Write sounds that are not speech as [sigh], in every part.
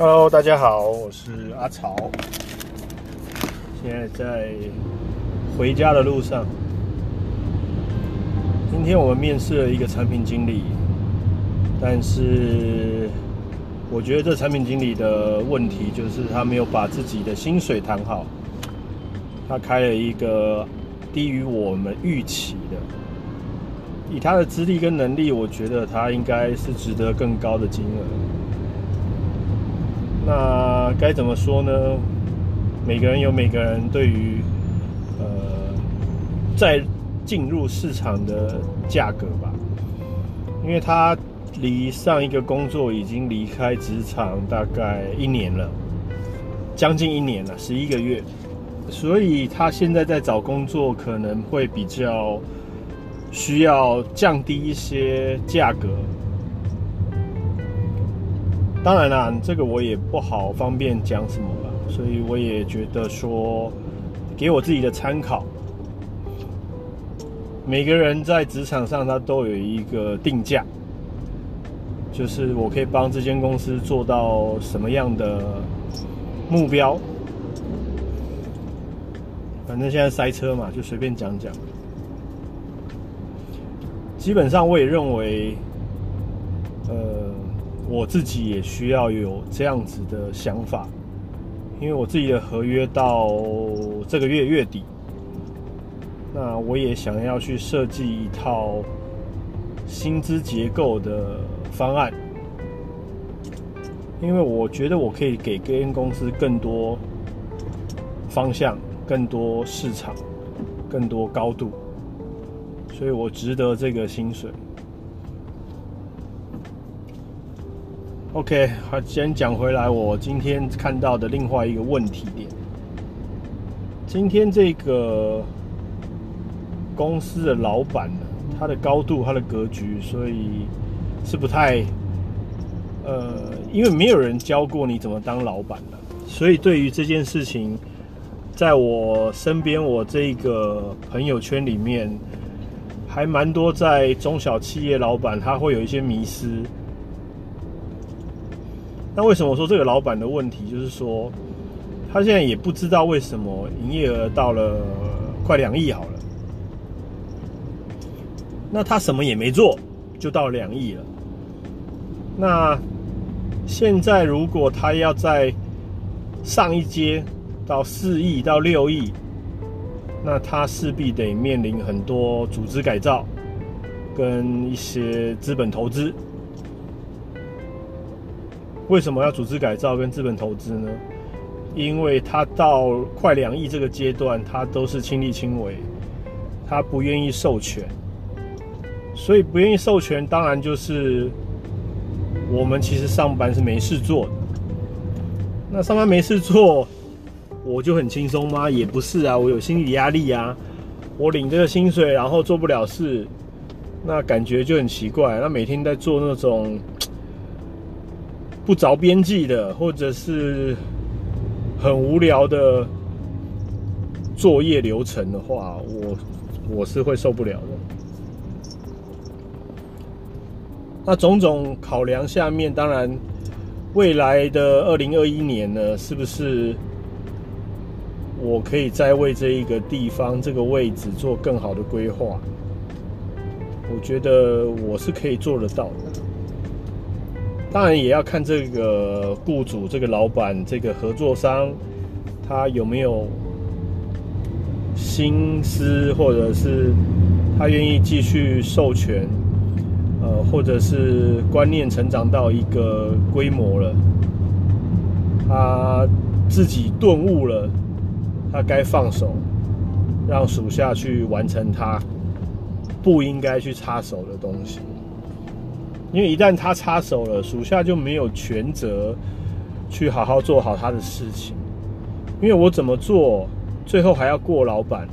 Hello，大家好，我是阿曹，现在在回家的路上。今天我们面试了一个产品经理，但是我觉得这产品经理的问题就是他没有把自己的薪水谈好，他开了一个低于我们预期的。以他的资历跟能力，我觉得他应该是值得更高的金额。那该怎么说呢？每个人有每个人对于呃在进入市场的价格吧，因为他离上一个工作已经离开职场大概一年了，将近一年了，十一个月，所以他现在在找工作可能会比较。需要降低一些价格，当然啦，这个我也不好方便讲什么吧，所以我也觉得说，给我自己的参考。每个人在职场上他都有一个定价，就是我可以帮这间公司做到什么样的目标。反正现在塞车嘛，就随便讲讲。基本上，我也认为，呃，我自己也需要有这样子的想法，因为我自己的合约到这个月月底，那我也想要去设计一套薪资结构的方案，因为我觉得我可以给各间公司更多方向、更多市场、更多高度。所以我值得这个薪水。OK，好，先讲回来，我今天看到的另外一个问题点。今天这个公司的老板呢，他的高度、他的格局，所以是不太……呃，因为没有人教过你怎么当老板的，所以对于这件事情，在我身边，我这个朋友圈里面。还蛮多在中小企业老板，他会有一些迷失。那为什么说这个老板的问题？就是说，他现在也不知道为什么营业额到了快两亿好了，那他什么也没做，就到两亿了。那现在如果他要在上一阶到四亿到六亿。那他势必得面临很多组织改造，跟一些资本投资。为什么要组织改造跟资本投资呢？因为他到快两亿这个阶段，他都是亲力亲为，他不愿意授权，所以不愿意授权，当然就是我们其实上班是没事做。那上班没事做。我就很轻松吗？也不是啊，我有心理压力啊。我领这个薪水，然后做不了事，那感觉就很奇怪。那每天在做那种不着边际的，或者是很无聊的作业流程的话，我我是会受不了的。那种种考量下面，当然未来的二零二一年呢，是不是？我可以再为这一个地方、这个位置做更好的规划。我觉得我是可以做得到的。当然也要看这个雇主、这个老板、这个合作商，他有没有心思，或者是他愿意继续授权，呃，或者是观念成长到一个规模了，他自己顿悟了。他该放手，让属下去完成他不应该去插手的东西。因为一旦他插手了，属下就没有全责去好好做好他的事情。因为我怎么做，最后还要过老板。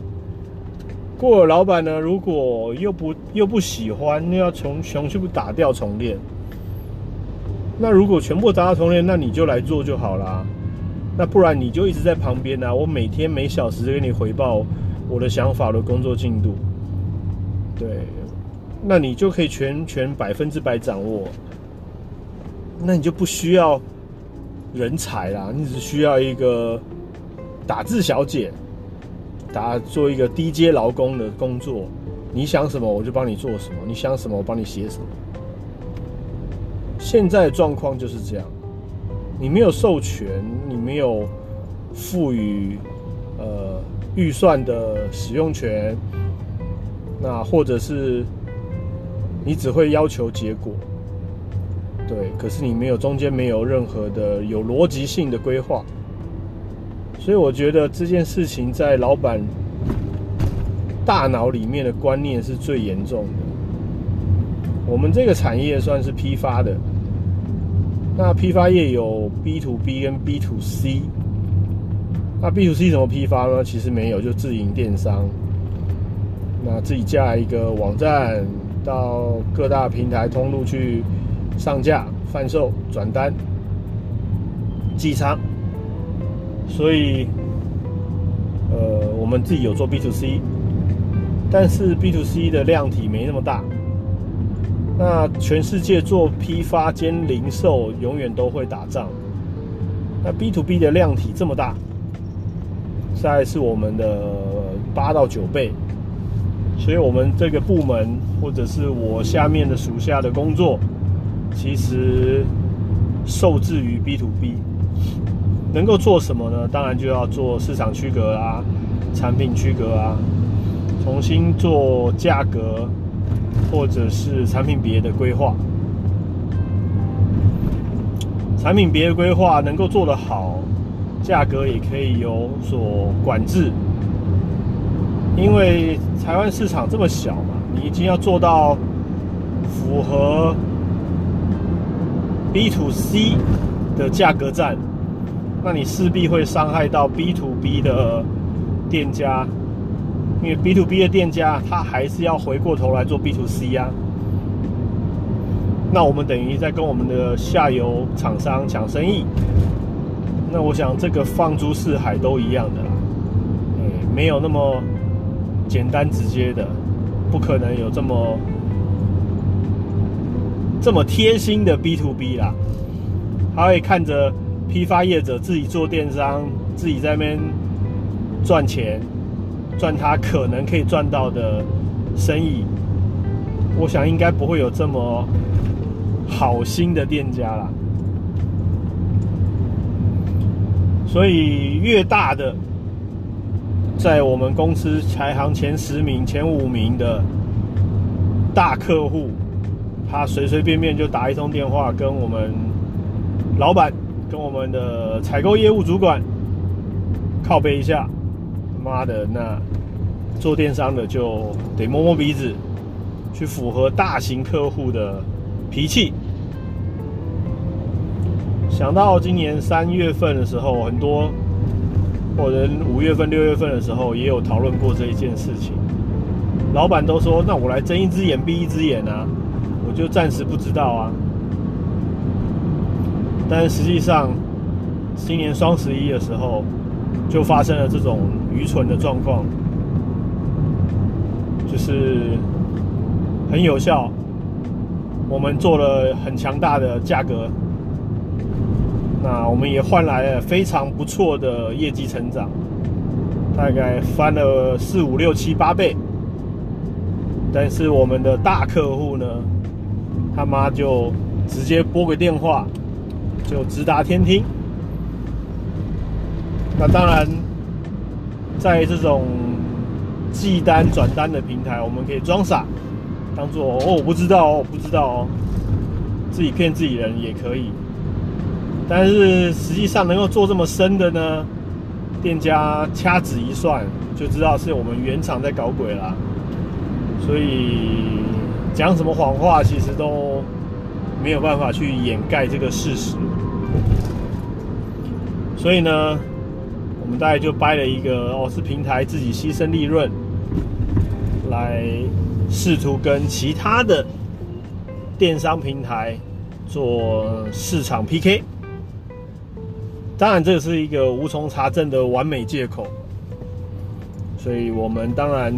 过了老板呢，如果又不又不喜欢，又要从全部打掉重练。那如果全部打掉重练，那你就来做就好啦。那不然你就一直在旁边啊！我每天每小时给你回报我的想法的工作进度，对，那你就可以全全百分之百掌握。那你就不需要人才啦，你只需要一个打字小姐，打做一个低阶劳工的工作。你想什么我就帮你做什么，你想什么我帮你写什么。现在的状况就是这样，你没有授权，你没有赋予呃预算的使用权，那或者是你只会要求结果，对，可是你没有中间没有任何的有逻辑性的规划，所以我觉得这件事情在老板大脑里面的观念是最严重的。我们这个产业算是批发的，那批发业有 B to B 跟 B to C。那 B to C 怎么批发呢？其实没有，就自营电商。那自己架一个网站，到各大平台通路去上架、贩售、转单、寄仓。所以，呃，我们自己有做 B to C，但是 B to C 的量体没那么大。那全世界做批发兼零售，永远都会打仗。那 B to B 的量体这么大，大概是我们的八到九倍，所以我们这个部门或者是我下面的属下的工作，其实受制于 B to B。能够做什么呢？当然就要做市场区隔啊，产品区隔啊，重新做价格。或者是产品别的规划，产品别的规划能够做得好，价格也可以有所管制。因为台湾市场这么小嘛，你已经要做到符合 B to C 的价格战，那你势必会伤害到 B to B 的店家。因为 B to B 的店家，他还是要回过头来做 B to C 呀。那我们等于在跟我们的下游厂商抢生意。那我想这个放诸四海都一样的啦，没有那么简单直接的，不可能有这么这么贴心的 B to B 啦。他会看着批发业者自己做电商，自己在那边赚钱。赚他可能可以赚到的生意，我想应该不会有这么好心的店家啦。所以越大的，在我们公司排行前十名、前五名的大客户，他随随便便就打一通电话跟我们老板、跟我们的采购业务主管靠背一下。妈的，那做电商的就得摸摸鼻子，去符合大型客户的脾气。想到今年三月份的时候，很多或者五月份、六月份的时候，也有讨论过这一件事情。老板都说：“那我来睁一只眼闭一只眼啊！”我就暂时不知道啊。但实际上，今年双十一的时候。就发生了这种愚蠢的状况，就是很有效，我们做了很强大的价格，那我们也换来了非常不错的业绩成长，大概翻了四五六七八倍。但是我们的大客户呢，他妈就直接拨个电话，就直达天听。那当然，在这种寄单转单的平台，我们可以装傻，当做哦我不知道哦不知道哦，自己骗自己人也可以。但是实际上能够做这么深的呢，店家掐指一算就知道是我们原厂在搞鬼啦。所以讲什么谎话，其实都没有办法去掩盖这个事实。所以呢。我们大概就掰了一个哦，是平台自己牺牲利润，来试图跟其他的电商平台做市场 PK。当然，这是一个无从查证的完美借口，所以我们当然，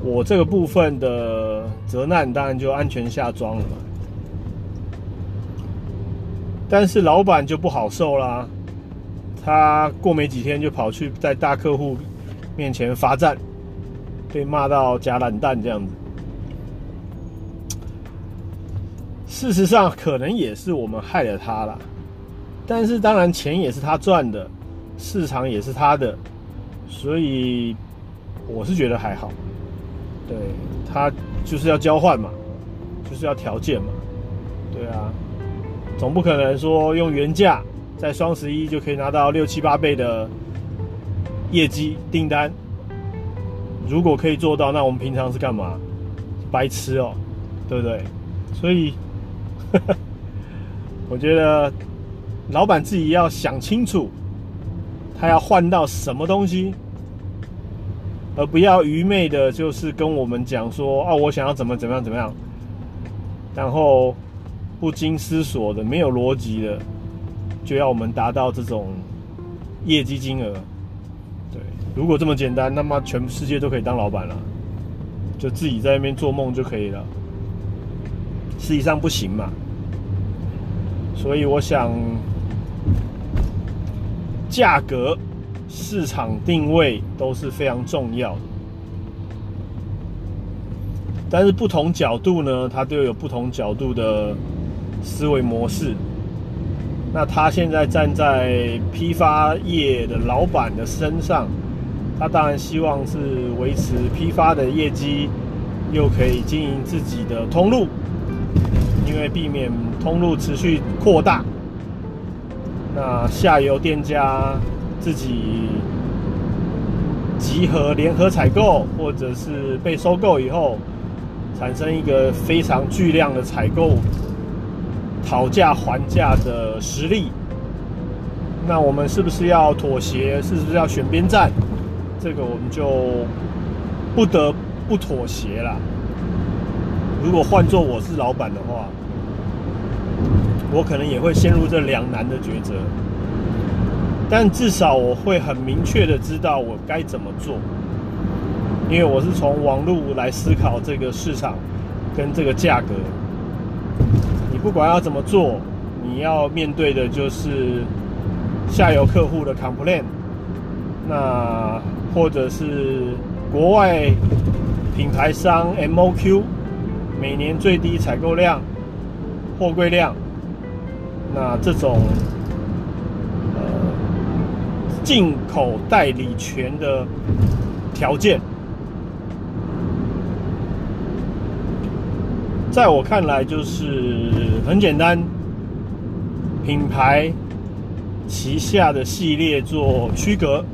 我这个部分的责难当然就安全下装了嘛。但是老板就不好受啦，他过没几天就跑去在大客户面前罚站，被骂到假懒蛋这样子。事实上，可能也是我们害了他了，但是当然钱也是他赚的，市场也是他的，所以我是觉得还好。对他就是要交换嘛，就是要条件嘛，对啊。总不可能说用原价在双十一就可以拿到六七八倍的业绩订单。如果可以做到，那我们平常是干嘛？白痴哦，对不对？所以，[laughs] 我觉得老板自己要想清楚，他要换到什么东西，而不要愚昧的，就是跟我们讲说啊，我想要怎么怎么样怎么样，然后。不经思索的、没有逻辑的，就要我们达到这种业绩金额。对，如果这么简单，那么全世界都可以当老板了，就自己在那边做梦就可以了。实际上不行嘛。所以我想，价格、市场定位都是非常重要的。但是不同角度呢，它都有不同角度的。思维模式。那他现在站在批发业的老板的身上，他当然希望是维持批发的业绩，又可以经营自己的通路，因为避免通路持续扩大，那下游店家自己集合联合采购，或者是被收购以后，产生一个非常巨量的采购。讨价还价的实力，那我们是不是要妥协？是不是要选边站？这个我们就不得不妥协了。如果换做我是老板的话，我可能也会陷入这两难的抉择。但至少我会很明确的知道我该怎么做，因为我是从网络来思考这个市场跟这个价格。你不管要怎么做，你要面对的就是下游客户的 complaint，那或者是国外品牌商 MOQ 每年最低采购量、货柜量，那这种呃进口代理权的条件。在我看来，就是很简单，品牌旗下的系列做区隔。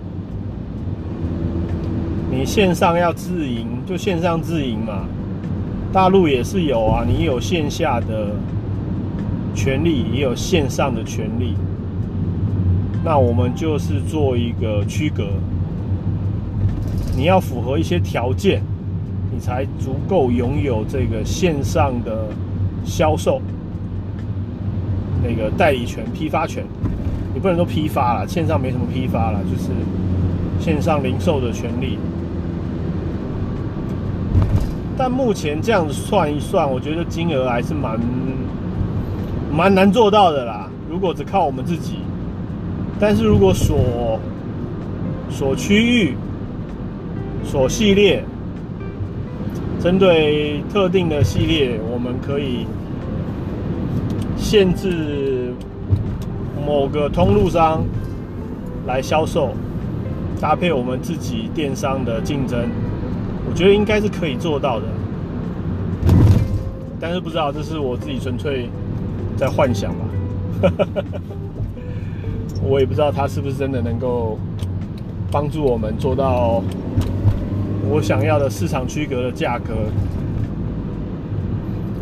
你线上要自营，就线上自营嘛。大陆也是有啊，你有线下的权利，也有线上的权利。那我们就是做一个区隔，你要符合一些条件。你才足够拥有这个线上的销售那个代理权、批发权。你不能说批发了，线上没什么批发了，就是线上零售的权利。但目前这样子算一算，我觉得金额还是蛮蛮难做到的啦。如果只靠我们自己，但是如果锁锁区域、锁系列。针对特定的系列，我们可以限制某个通路商来销售，搭配我们自己电商的竞争，我觉得应该是可以做到的。但是不知道，这是我自己纯粹在幻想吧。[laughs] 我也不知道它是不是真的能够帮助我们做到。我想要的市场区隔的价格，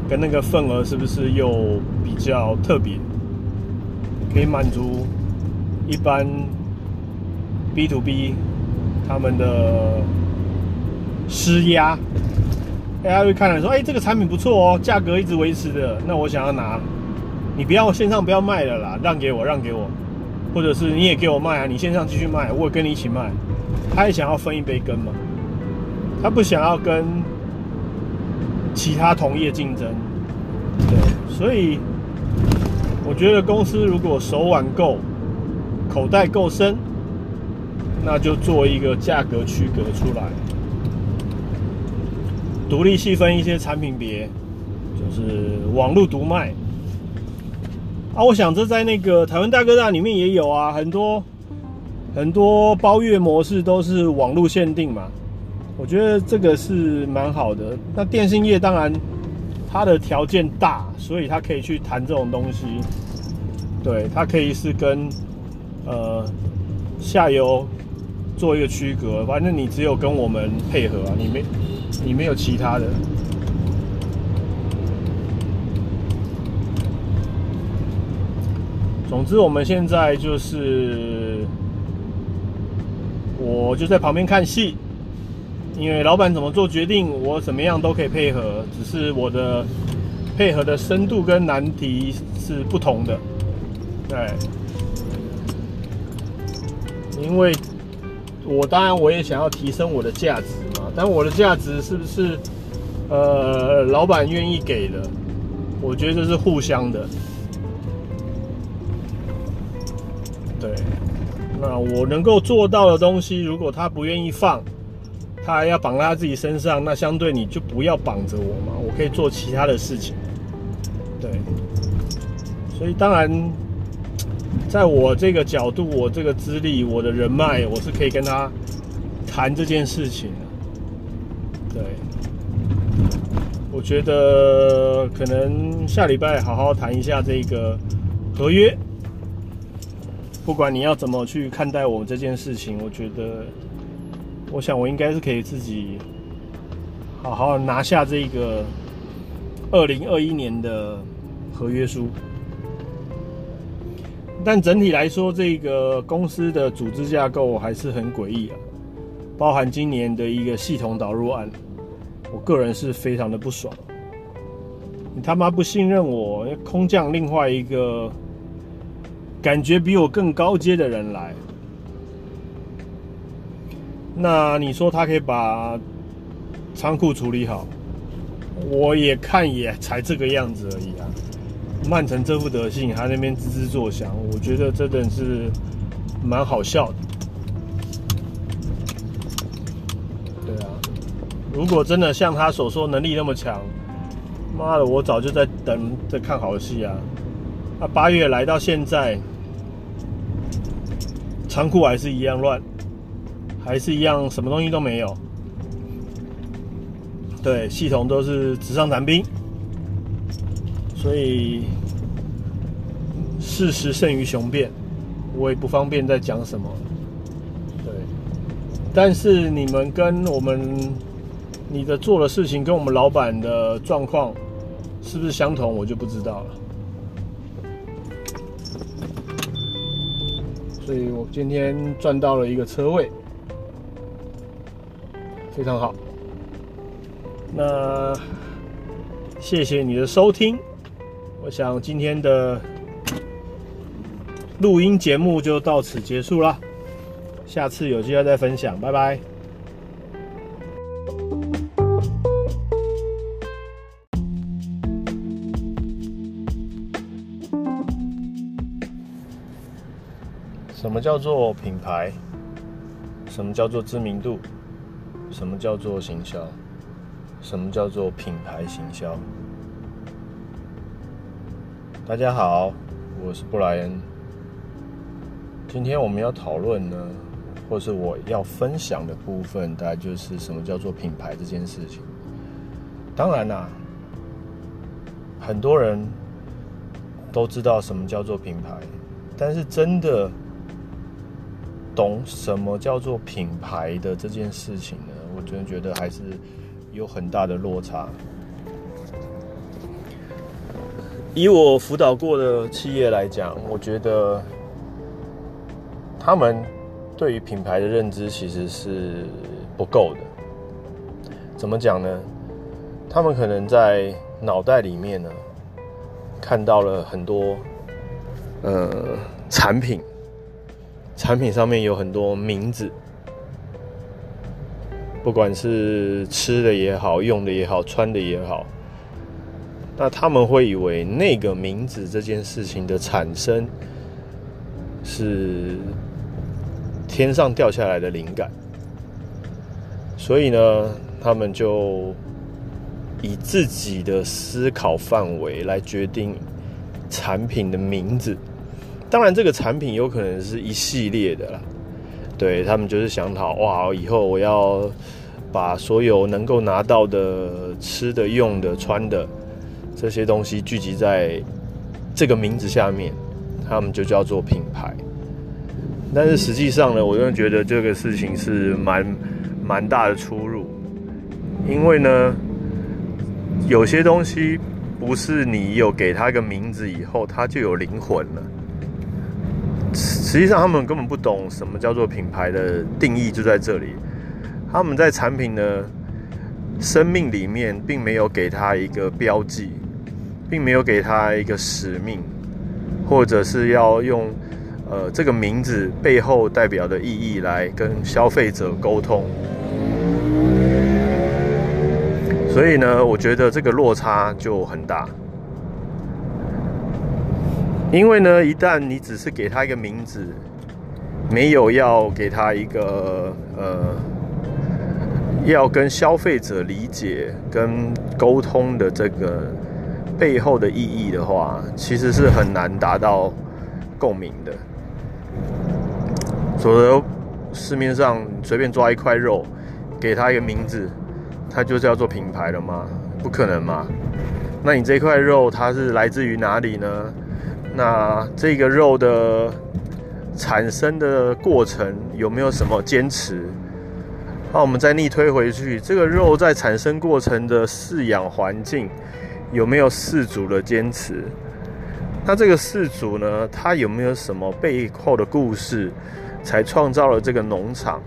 跟那个份额是不是又比较特别，可以满足一般 B to B 他们的施压？大家会看了说：“哎，这个产品不错哦，价格一直维持的，那我想要拿，你不要线上不要卖了啦，让给我，让给我，或者是你也给我卖啊，你线上继续卖，我也跟你一起卖。”他也想要分一杯羹嘛。他不想要跟其他同业竞争，对，所以我觉得公司如果手腕够，口袋够深，那就做一个价格区隔出来，独立细分一些产品别，就是网络独卖。啊，我想这在那个台湾大哥大里面也有啊，很多很多包月模式都是网络限定嘛。我觉得这个是蛮好的。那电信业当然它的条件大，所以它可以去谈这种东西。对，它可以是跟呃下游做一个区隔，反正你只有跟我们配合啊，你没你没有其他的。总之，我们现在就是我就在旁边看戏。因为老板怎么做决定，我怎么样都可以配合，只是我的配合的深度跟难题是不同的。对，因为我当然我也想要提升我的价值嘛，但我的价值是不是呃老板愿意给的？我觉得这是互相的。那我能够做到的东西，如果他不愿意放。他还要绑在他自己身上，那相对你就不要绑着我嘛，我可以做其他的事情。对，所以当然，在我这个角度，我这个资历，我的人脉，我是可以跟他谈这件事情。对，我觉得可能下礼拜好好谈一下这个合约，不管你要怎么去看待我这件事情，我觉得。我想我应该是可以自己好好拿下这个二零二一年的合约书，但整体来说，这个公司的组织架构还是很诡异啊，包含今年的一个系统导入案，我个人是非常的不爽。你他妈不信任我，空降另外一个感觉比我更高阶的人来。那你说他可以把仓库处理好，我也看也才这个样子而已啊！曼城这副德性，还那边吱吱作响，我觉得真的是蛮好笑的。对啊，如果真的像他所说能力那么强，妈的，我早就在等在看好戏啊！那八月来到现在，仓库还是一样乱。还是一样，什么东西都没有。对，系统都是纸上谈兵，所以事实胜于雄辩，我也不方便再讲什么。对，但是你们跟我们你的做的事情跟我们老板的状况是不是相同，我就不知道了。所以我今天赚到了一个车位。非常好，那谢谢你的收听。我想今天的录音节目就到此结束了，下次有机会再分享，拜拜。叫做品牌？什么叫做知名度？什么叫做行销？什么叫做品牌行销？大家好，我是布莱恩。今天我们要讨论呢，或是我要分享的部分，大概就是什么叫做品牌这件事情。当然啦，很多人都知道什么叫做品牌，但是真的懂什么叫做品牌的这件事情呢？我真的觉得还是有很大的落差。以我辅导过的企业来讲，我觉得他们对于品牌的认知其实是不够的。怎么讲呢？他们可能在脑袋里面呢看到了很多呃产品，产品上面有很多名字。不管是吃的也好，用的也好，穿的也好，那他们会以为那个名字这件事情的产生是天上掉下来的灵感，所以呢，他们就以自己的思考范围来决定产品的名字。当然，这个产品有可能是一系列的啦。对他们就是想好哇，以后我要把所有能够拿到的吃的、用的、穿的这些东西聚集在这个名字下面，他们就叫做品牌。但是实际上呢，我真的觉得这个事情是蛮蛮大的出入，因为呢，有些东西不是你有给它一个名字以后，它就有灵魂了。实际上，他们根本不懂什么叫做品牌的定义，就在这里。他们在产品的生命里面，并没有给他一个标记，并没有给他一个使命，或者是要用呃这个名字背后代表的意义来跟消费者沟通。所以呢，我觉得这个落差就很大。因为呢，一旦你只是给他一个名字，没有要给他一个呃，要跟消费者理解跟沟通的这个背后的意义的话，其实是很难达到共鸣的。否则，市面上随便抓一块肉，给他一个名字，它就是要做品牌了吗？不可能嘛！那你这块肉它是来自于哪里呢？那这个肉的产生的过程有没有什么坚持？那我们再逆推回去，这个肉在产生过程的饲养环境有没有饲主的坚持？那这个饲主呢，他有没有什么背后的故事，才创造了这个农场？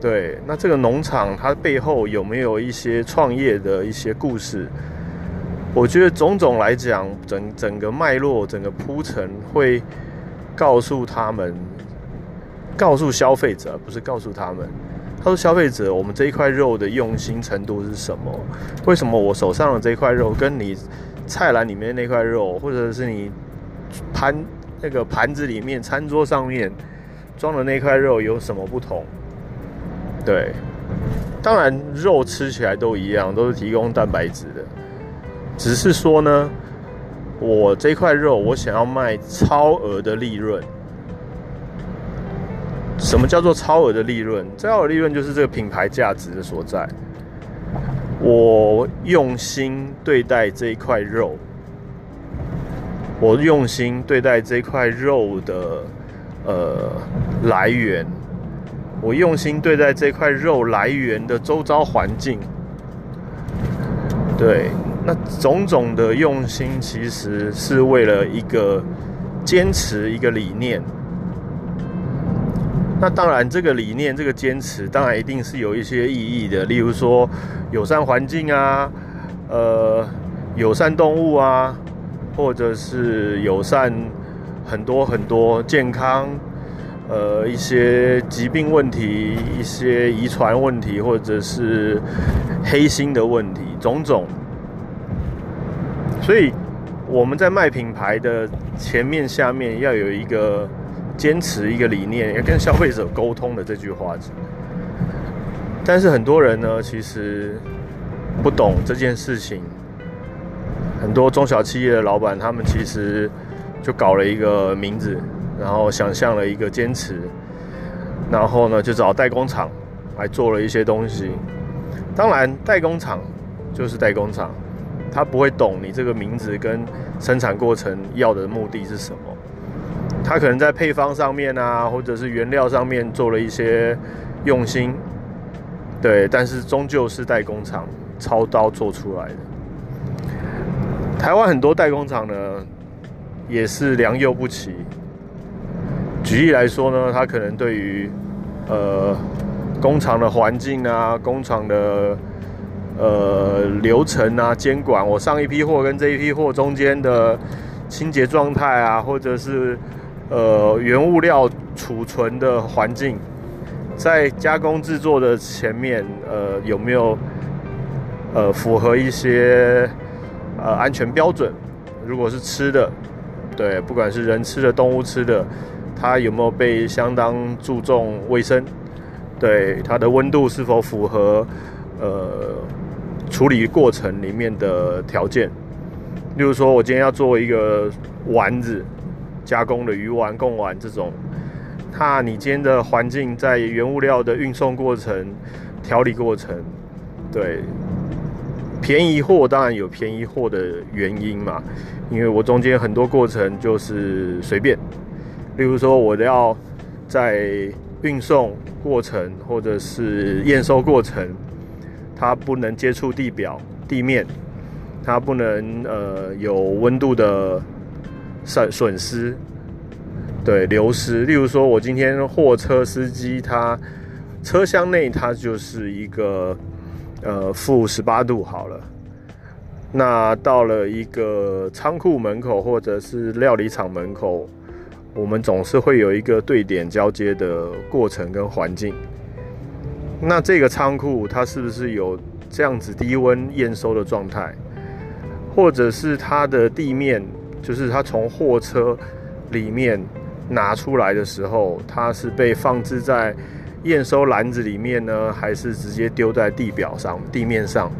对，那这个农场它背后有没有一些创业的一些故事？我觉得种种来讲，整整个脉络、整个铺陈，会告诉他们，告诉消费者，不是告诉他们。他说：“消费者，我们这一块肉的用心程度是什么？为什么我手上的这块肉，跟你菜篮里面那块肉，或者是你盘那个盘子里面、餐桌上面装的那块肉有什么不同？对，当然肉吃起来都一样，都是提供蛋白质的。”只是说呢，我这块肉我想要卖超额的利润。什么叫做超额的利润？超额利润就是这个品牌价值的所在。我用心对待这一块肉，我用心对待这块肉的呃来源，我用心对待这块肉来源的周遭环境，对。那种种的用心，其实是为了一个坚持一个理念。那当然，这个理念、这个坚持，当然一定是有一些意义的。例如说，友善环境啊，呃，友善动物啊，或者是友善很多很多健康，呃，一些疾病问题、一些遗传问题，或者是黑心的问题，种种。所以我们在卖品牌的前面、下面要有一个坚持一个理念，要跟消费者沟通的这句话。但是很多人呢，其实不懂这件事情。很多中小企业的老板，他们其实就搞了一个名字，然后想象了一个坚持，然后呢就找代工厂来做了一些东西。当然，代工厂就是代工厂。他不会懂你这个名字跟生产过程要的目的是什么，他可能在配方上面啊，或者是原料上面做了一些用心，对，但是终究是代工厂操刀做出来的。台湾很多代工厂呢，也是良莠不齐。举例来说呢，他可能对于呃工厂的环境啊，工厂的。呃，流程啊，监管我上一批货跟这一批货中间的清洁状态啊，或者是呃原物料储存的环境，在加工制作的前面，呃有没有呃符合一些呃安全标准。如果是吃的，对，不管是人吃的、动物吃的，它有没有被相当注重卫生？对，它的温度是否符合呃处理过程里面的条件？例如说，我今天要做一个丸子，加工的鱼丸、贡丸这种，那你今天的环境在原物料的运送过程、调理过程，对。便宜货当然有便宜货的原因嘛，因为我中间很多过程就是随便，例如说我要在运送过程或者是验收过程，它不能接触地表地面，它不能呃有温度的损损失，对流失。例如说我今天货车司机他车厢内它就是一个。呃，负十八度好了。那到了一个仓库门口或者是料理厂门口，我们总是会有一个对点交接的过程跟环境。那这个仓库它是不是有这样子低温验收的状态？或者是它的地面，就是它从货车里面拿出来的时候，它是被放置在？验收篮子里面呢，还是直接丢在地表上、地面上？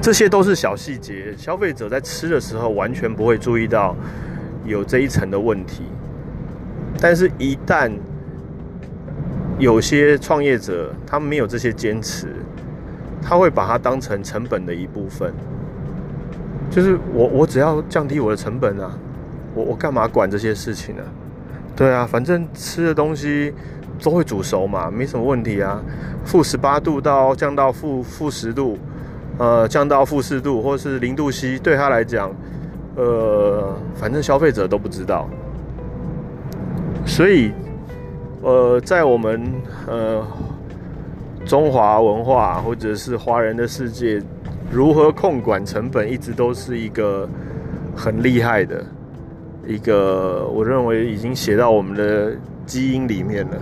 这些都是小细节，消费者在吃的时候完全不会注意到有这一层的问题。但是，一旦有些创业者他没有这些坚持，他会把它当成成本的一部分。就是我，我只要降低我的成本啊，我我干嘛管这些事情呢？对啊，反正吃的东西。都会煮熟嘛，没什么问题啊。负十八度到降到负负十度，呃，降到负四度或是零度 C，对他来讲，呃，反正消费者都不知道。所以，呃，在我们呃中华文化或者是华人的世界，如何控管成本，一直都是一个很厉害的一个，我认为已经写到我们的基因里面了。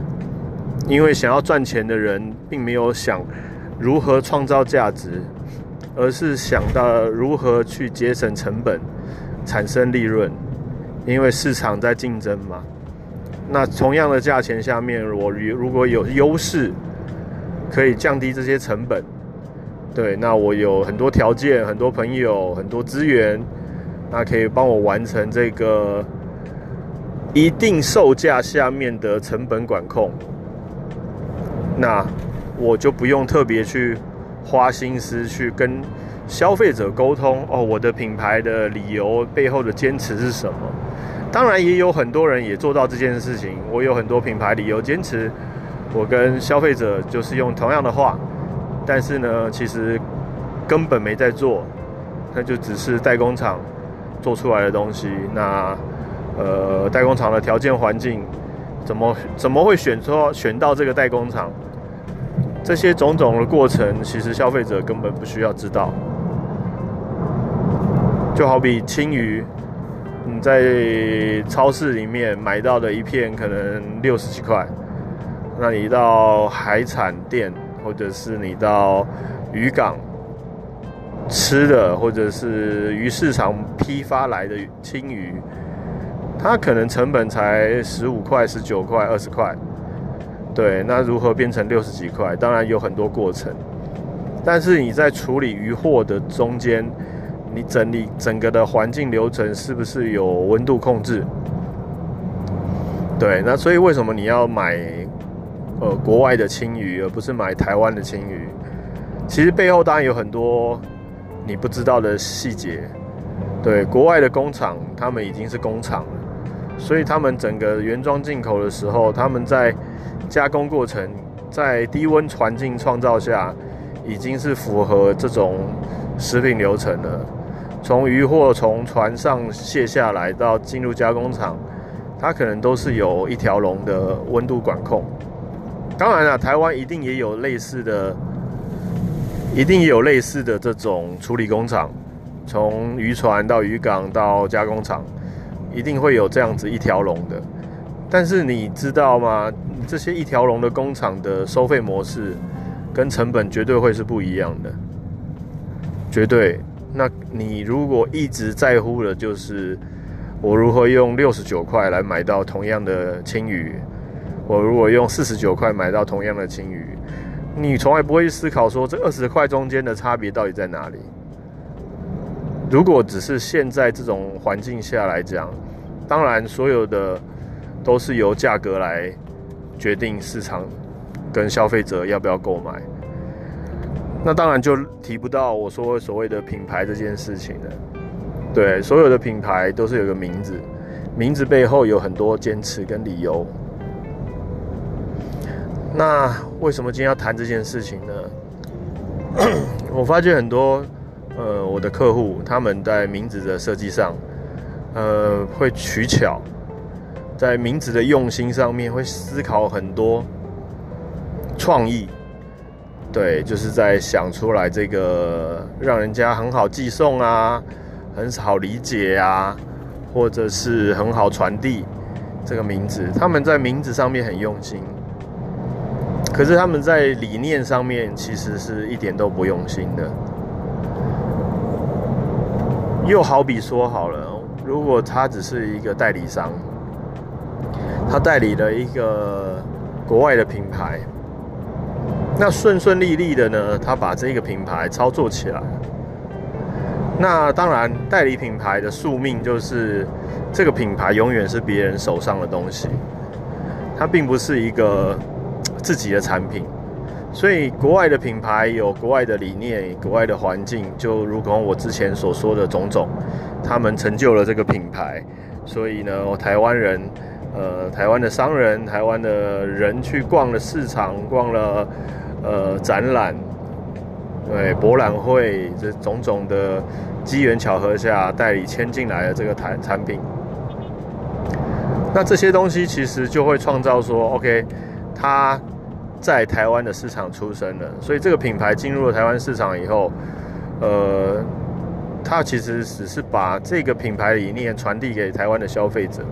因为想要赚钱的人，并没有想如何创造价值，而是想到如何去节省成本，产生利润。因为市场在竞争嘛，那同样的价钱下面，我如果有优势，可以降低这些成本，对，那我有很多条件、很多朋友、很多资源，那可以帮我完成这个一定售价下面的成本管控。那我就不用特别去花心思去跟消费者沟通哦，我的品牌的理由背后的坚持是什么？当然也有很多人也做到这件事情。我有很多品牌理由坚持，我跟消费者就是用同样的话，但是呢，其实根本没在做，那就只是代工厂做出来的东西。那呃，代工厂的条件环境怎么怎么会选错选到这个代工厂？这些种种的过程，其实消费者根本不需要知道。就好比青鱼，在超市里面买到的一片可能六十几块，那你到海产店或者是你到渔港吃的，或者是鱼市场批发来的青鱼，它可能成本才十五块、十九块、二十块。对，那如何变成六十几块？当然有很多过程，但是你在处理鱼货的中间，你整理整个的环境流程是不是有温度控制？对，那所以为什么你要买呃国外的青鱼，而不是买台湾的青鱼？其实背后当然有很多你不知道的细节。对，国外的工厂他们已经是工厂了，所以他们整个原装进口的时候，他们在加工过程在低温环境创造下，已经是符合这种食品流程了。从鱼货从船上卸下来到进入加工厂，它可能都是有一条龙的温度管控。当然了，台湾一定也有类似的，一定也有类似的这种处理工厂，从渔船到渔港到加工厂，一定会有这样子一条龙的。但是你知道吗？这些一条龙的工厂的收费模式跟成本绝对会是不一样的，绝对。那你如果一直在乎的就是我如何用六十九块来买到同样的青鱼，我如果用四十九块买到同样的青鱼，你从来不会去思考说这二十块中间的差别到底在哪里。如果只是现在这种环境下来讲，当然所有的都是由价格来决定市场跟消费者要不要购买。那当然就提不到我说所谓的品牌这件事情了。对，所有的品牌都是有个名字，名字背后有很多坚持跟理由。那为什么今天要谈这件事情呢？[coughs] 我发觉很多。呃，我的客户他们在名字的设计上，呃，会取巧，在名字的用心上面会思考很多创意，对，就是在想出来这个让人家很好寄送啊，很好理解啊，或者是很好传递这个名字。他们在名字上面很用心，可是他们在理念上面其实是一点都不用心的。又好比说好了，如果他只是一个代理商，他代理了一个国外的品牌，那顺顺利利的呢，他把这个品牌操作起来。那当然，代理品牌的宿命就是这个品牌永远是别人手上的东西，它并不是一个自己的产品。所以，国外的品牌有国外的理念，国外的环境，就如同我之前所说的种种，他们成就了这个品牌。所以呢，台湾人，呃，台湾的商人，台湾的人去逛了市场，逛了呃展览，对博览会，这种种的机缘巧合下，代理签进来的这个产产品，那这些东西其实就会创造说，OK，它。在台湾的市场出生了，所以这个品牌进入了台湾市场以后，呃，它其实只是把这个品牌理念传递给台湾的消费者。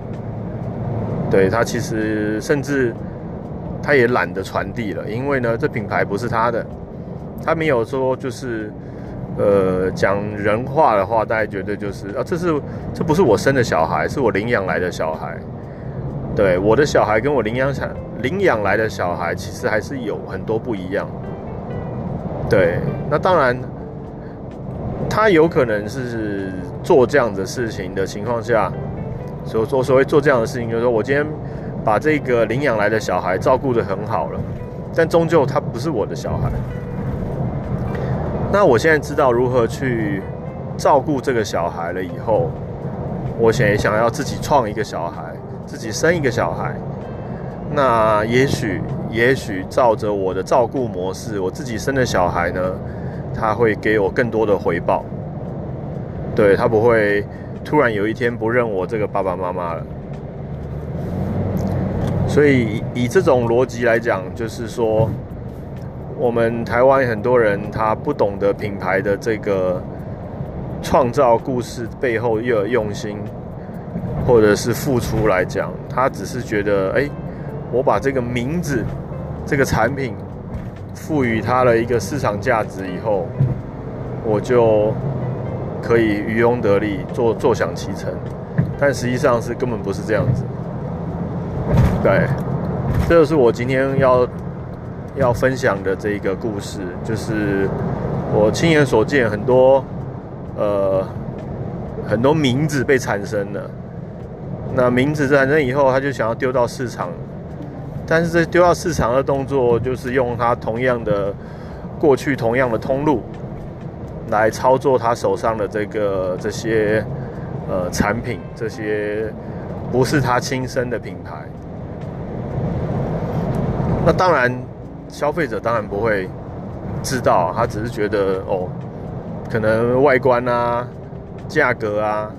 对它其实甚至他也懒得传递了，因为呢，这品牌不是他的，他没有说就是呃讲人话的话，大家觉得就是啊，这是这不是我生的小孩，是我领养来的小孩。对我的小孩跟我领养产领养来的小孩，其实还是有很多不一样。对，那当然，他有可能是做这样的事情的情况下，所所所谓做这样的事情，就是说我今天把这个领养来的小孩照顾得很好了，但终究他不是我的小孩。那我现在知道如何去照顾这个小孩了以后，我想想要自己创一个小孩。自己生一个小孩，那也许也许照着我的照顾模式，我自己生的小孩呢，他会给我更多的回报。对他不会突然有一天不认我这个爸爸妈妈了。所以以这种逻辑来讲，就是说，我们台湾很多人他不懂得品牌的这个创造故事背后又有用心。或者是付出来讲，他只是觉得，哎，我把这个名字、这个产品赋予它了一个市场价值以后，我就可以渔翁得利，坐坐享其成。但实际上是根本不是这样子。对，这就是我今天要要分享的这一个故事，就是我亲眼所见，很多呃很多名字被产生了。那名字产生以后，他就想要丢到市场，但是这丢到市场的动作，就是用他同样的过去同样的通路来操作他手上的这个这些呃产品，这些不是他亲生的品牌。那当然，消费者当然不会知道，他只是觉得哦，可能外观啊，价格啊。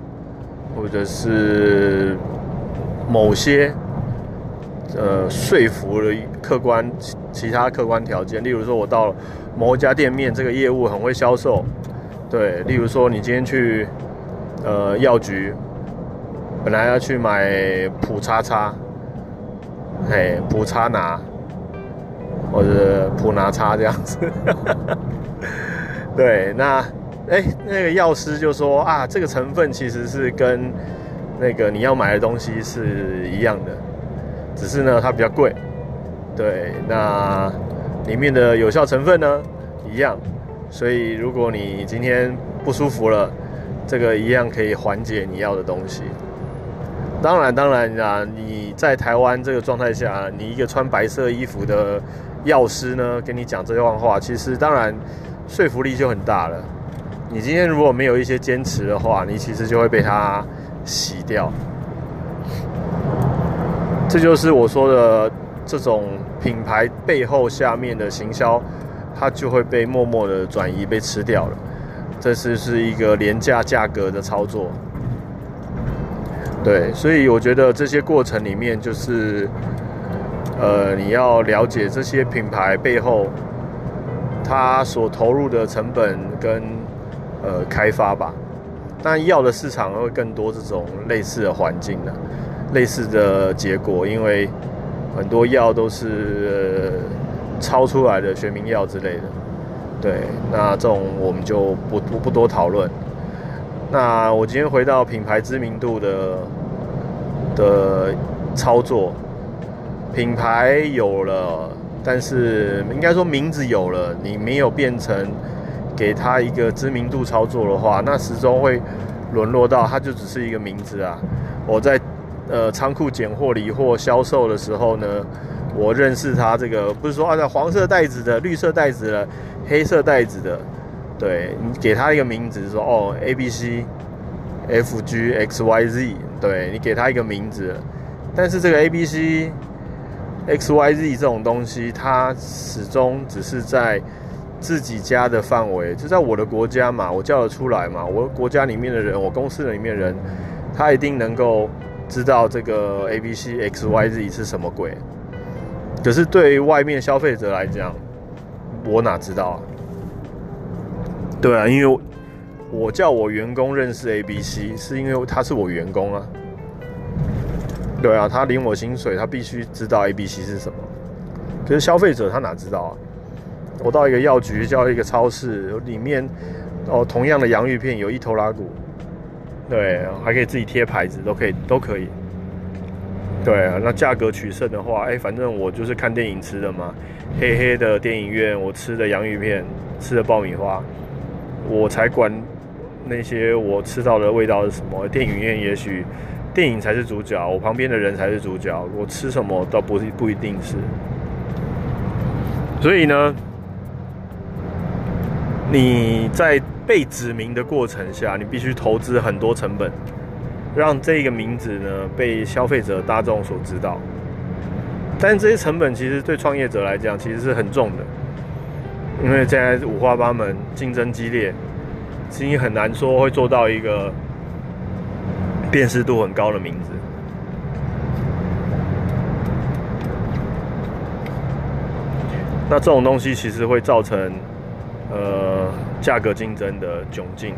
或者是某些呃说服了客观其他客观条件，例如说我到某一家店面，这个业务很会销售，对，例如说你今天去呃药局，本来要去买普叉叉，嘿，普叉拿，或者普拿叉这样子，[laughs] 对，那哎，那个药师就说啊，这个成分其实是跟那个你要买的东西是一样的，只是呢它比较贵。对，那里面的有效成分呢一样，所以如果你今天不舒服了，这个一样可以缓解你要的东西。当然，当然啊，你在台湾这个状态下，你一个穿白色衣服的药师呢，跟你讲这段话，其实当然说服力就很大了。你今天如果没有一些坚持的话，你其实就会被他洗掉。这就是我说的这种品牌背后下面的行销，它就会被默默的转移被吃掉了。这是是一个廉价价格的操作。对，所以我觉得这些过程里面，就是呃，你要了解这些品牌背后它所投入的成本跟。呃，开发吧，但药的市场会更多这种类似的环境的，类似的结果，因为很多药都是超出来的学名药之类的。对，那这种我们就不不不多讨论。那我今天回到品牌知名度的的操作，品牌有了，但是应该说名字有了，你没有变成。给他一个知名度操作的话，那始终会沦落到它就只是一个名字啊。我在呃仓库拣货、理货、销售的时候呢，我认识他这个不是说按照黄色袋子的、绿色袋子的、黑色袋子的，对你给他一个名字说哦 A B C F G X Y Z，对你给他一个名字，但是这个 A B C X Y Z 这种东西，它始终只是在。自己家的范围就在我的国家嘛，我叫得出来嘛。我国家里面的人，我公司里面人，他一定能够知道这个 A B C X Y Z 是什么鬼。可是对于外面消费者来讲，我哪知道啊？对啊，因为我叫我员工认识 A B C，是因为他是我员工啊。对啊，他领我薪水，他必须知道 A B C 是什么。可是消费者他哪知道啊？我到一个药局，叫一个超市，里面哦，同样的洋芋片有一头拉骨，对，还可以自己贴牌子，都可以，都可以。对啊，那价格取胜的话，哎，反正我就是看电影吃的嘛，黑黑的电影院，我吃的洋芋片，吃的爆米花，我才管那些我吃到的味道是什么。电影院也许电影才是主角，我旁边的人才是主角，我吃什么倒不不一定是。所以呢。你在被指名的过程下，你必须投资很多成本，让这个名字呢被消费者大众所知道。但这些成本其实对创业者来讲其实是很重的，因为现在五花八门，竞争激烈，其实很难说会做到一个辨识度很高的名字。那这种东西其实会造成。呃，价格竞争的窘境，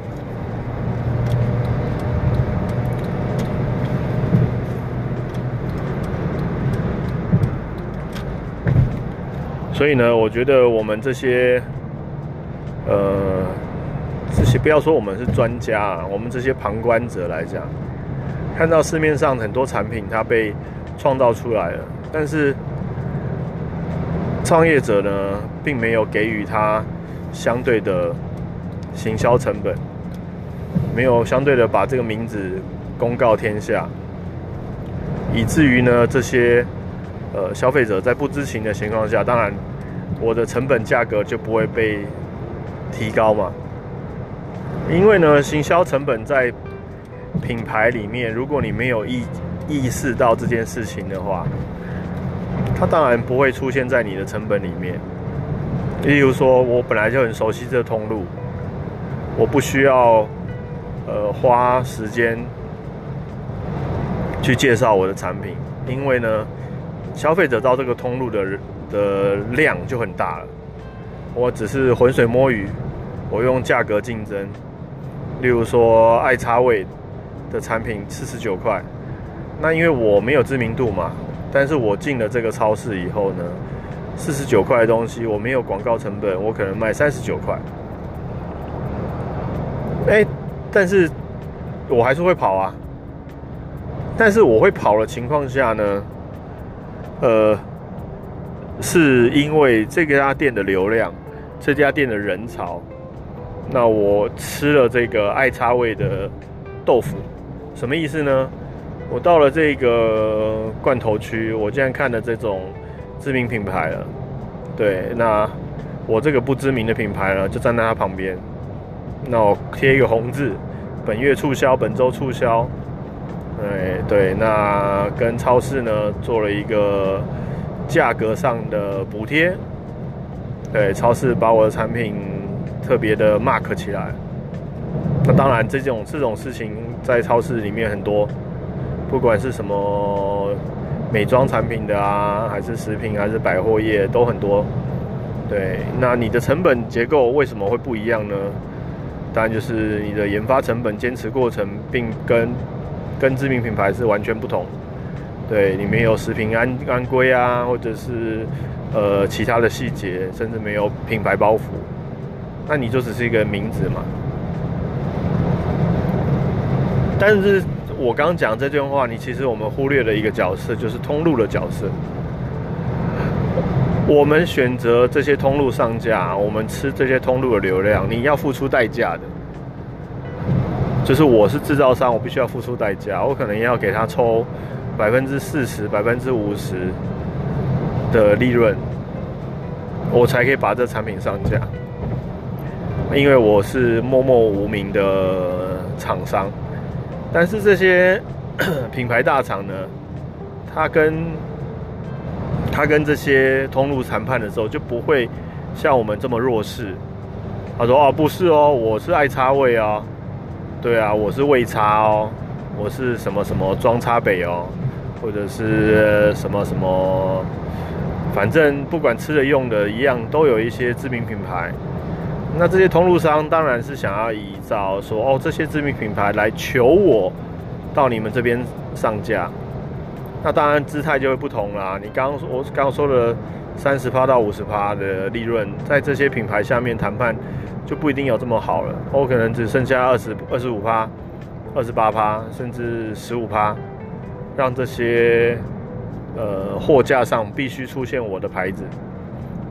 所以呢，我觉得我们这些，呃，这些不要说我们是专家啊，我们这些旁观者来讲，看到市面上很多产品它被创造出来了，但是创业者呢，并没有给予它。相对的行销成本没有相对的把这个名字公告天下，以至于呢这些呃消费者在不知情的情况下，当然我的成本价格就不会被提高嘛。因为呢行销成本在品牌里面，如果你没有意意识到这件事情的话，它当然不会出现在你的成本里面。例如说，我本来就很熟悉这通路，我不需要呃花时间去介绍我的产品，因为呢，消费者到这个通路的的量就很大了。我只是浑水摸鱼，我用价格竞争。例如说，爱茶味的产品四十九块，那因为我没有知名度嘛，但是我进了这个超市以后呢。四十九块的东西，我没有广告成本，我可能卖三十九块。但是我还是会跑啊。但是我会跑的情况下呢，呃，是因为这家店的流量，这家店的人潮。那我吃了这个爱叉味的豆腐，什么意思呢？我到了这个罐头区，我竟然看了这种知名品牌了。对，那我这个不知名的品牌呢，就站在它旁边。那我贴一个红字，本月促销，本周促销。对对，那跟超市呢做了一个价格上的补贴。对，超市把我的产品特别的 mark 起来。那当然，这种这种事情在超市里面很多，不管是什么美妆产品的啊，还是食品，还是百货业，都很多。对，那你的成本结构为什么会不一样呢？当然就是你的研发成本、坚持过程，并跟跟知名品牌是完全不同，对，里面有食品安安规啊，或者是呃其他的细节，甚至没有品牌包袱，那你就只是一个名字嘛。但是我刚讲这段话，你其实我们忽略了一个角色，就是通路的角色。我们选择这些通路上架，我们吃这些通路的流量，你要付出代价的。就是我是制造商，我必须要付出代价，我可能要给他抽百分之四十、百分之五十的利润，我才可以把这产品上架。因为我是默默无名的厂商，但是这些 [coughs] 品牌大厂呢，他跟他跟这些通路谈判的时候，就不会像我们这么弱势。他说：“哦，不是哦，我是爱插位啊。”对啊，我是味差哦，我是什么什么装差北哦，或者是什么什么，反正不管吃的用的，一样都有一些知名品牌。那这些通路商当然是想要依照说哦，这些知名品牌来求我到你们这边上架。那当然姿态就会不同啦。你刚刚我刚刚说的三十趴到五十趴的利润，在这些品牌下面谈判。就不一定有这么好了，我可能只剩下二十二十五趴、二十八趴，甚至十五趴，让这些呃货架上必须出现我的牌子。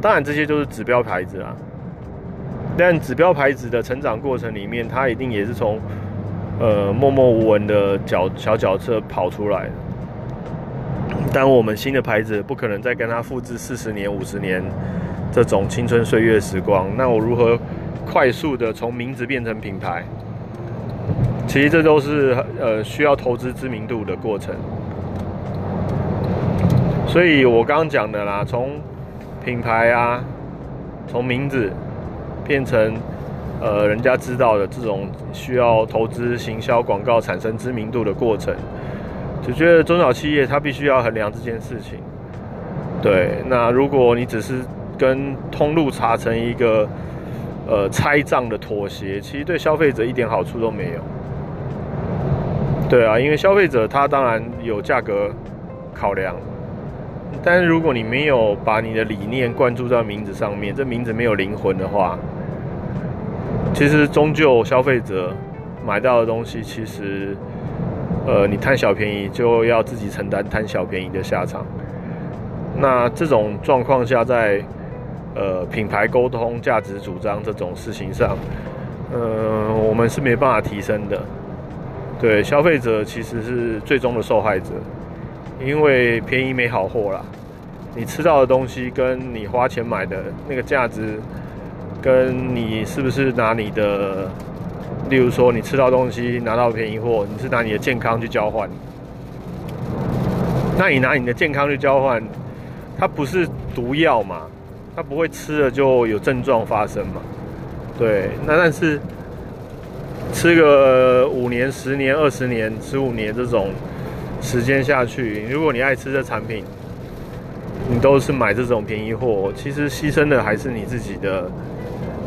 当然，这些就是指标牌子啊。但指标牌子的成长过程里面，它一定也是从呃默默无闻的角小角色跑出来的。但我们新的牌子不可能再跟它复制四十年、五十年这种青春岁月时光。那我如何？快速的从名字变成品牌，其实这都是呃需要投资知名度的过程。所以我刚刚讲的啦，从品牌啊，从名字变成呃人家知道的这种需要投资行销广告产生知名度的过程，就觉得中小企业它必须要衡量这件事情。对，那如果你只是跟通路查成一个。呃，拆账的妥协，其实对消费者一点好处都没有。对啊，因为消费者他当然有价格考量，但是如果你没有把你的理念灌注在名字上面，这名字没有灵魂的话，其实终究消费者买到的东西，其实，呃，你贪小便宜就要自己承担贪小便宜的下场。那这种状况下，在呃，品牌沟通、价值主张这种事情上，呃，我们是没办法提升的。对，消费者其实是最终的受害者，因为便宜没好货啦。你吃到的东西跟你花钱买的那个价值，跟你是不是拿你的，例如说你吃到东西拿到便宜货，你是拿你的健康去交换。那你拿你的健康去交换，它不是毒药嘛？它不会吃了就有症状发生嘛？对，那但是吃个五年、十年、二十年、十五年这种时间下去，如果你爱吃这产品，你都是买这种便宜货，其实牺牲的还是你自己的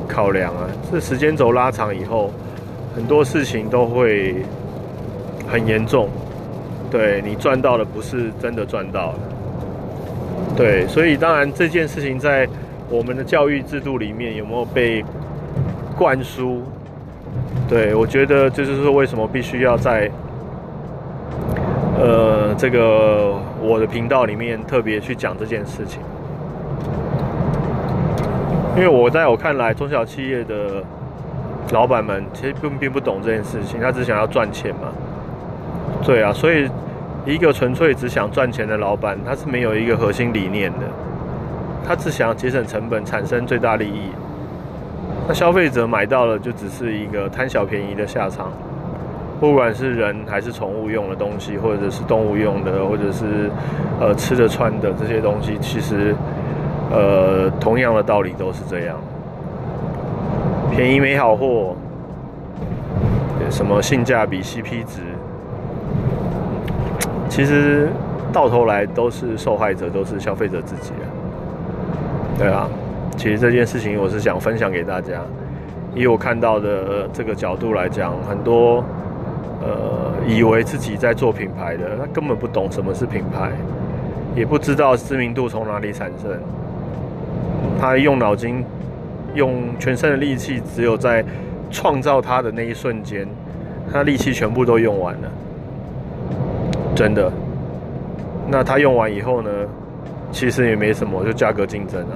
考量啊。这时间轴拉长以后，很多事情都会很严重。对你赚到的不是真的赚到了。对，所以当然这件事情在我们的教育制度里面有没有被灌输，对我觉得这就是为什么必须要在呃这个我的频道里面特别去讲这件事情，因为我在我看来，中小企业的老板们其实并并不懂这件事情，他只想要赚钱嘛。对啊，所以一个纯粹只想赚钱的老板，他是没有一个核心理念的，他只想节省成本，产生最大利益。那消费者买到了，就只是一个贪小便宜的下场。不管是人还是宠物用的东西，或者是动物用的，或者是呃吃的穿的这些东西，其实呃同样的道理都是这样。便宜没好货，什么性价比 CP 值，其实到头来都是受害者，都是消费者自己啊。对啊。其实这件事情我是想分享给大家，以我看到的这个角度来讲，很多呃以为自己在做品牌的，他根本不懂什么是品牌，也不知道知名度从哪里产生。他用脑筋、用全身的力气，只有在创造它的那一瞬间，他力气全部都用完了，真的。那他用完以后呢，其实也没什么，就价格竞争啊。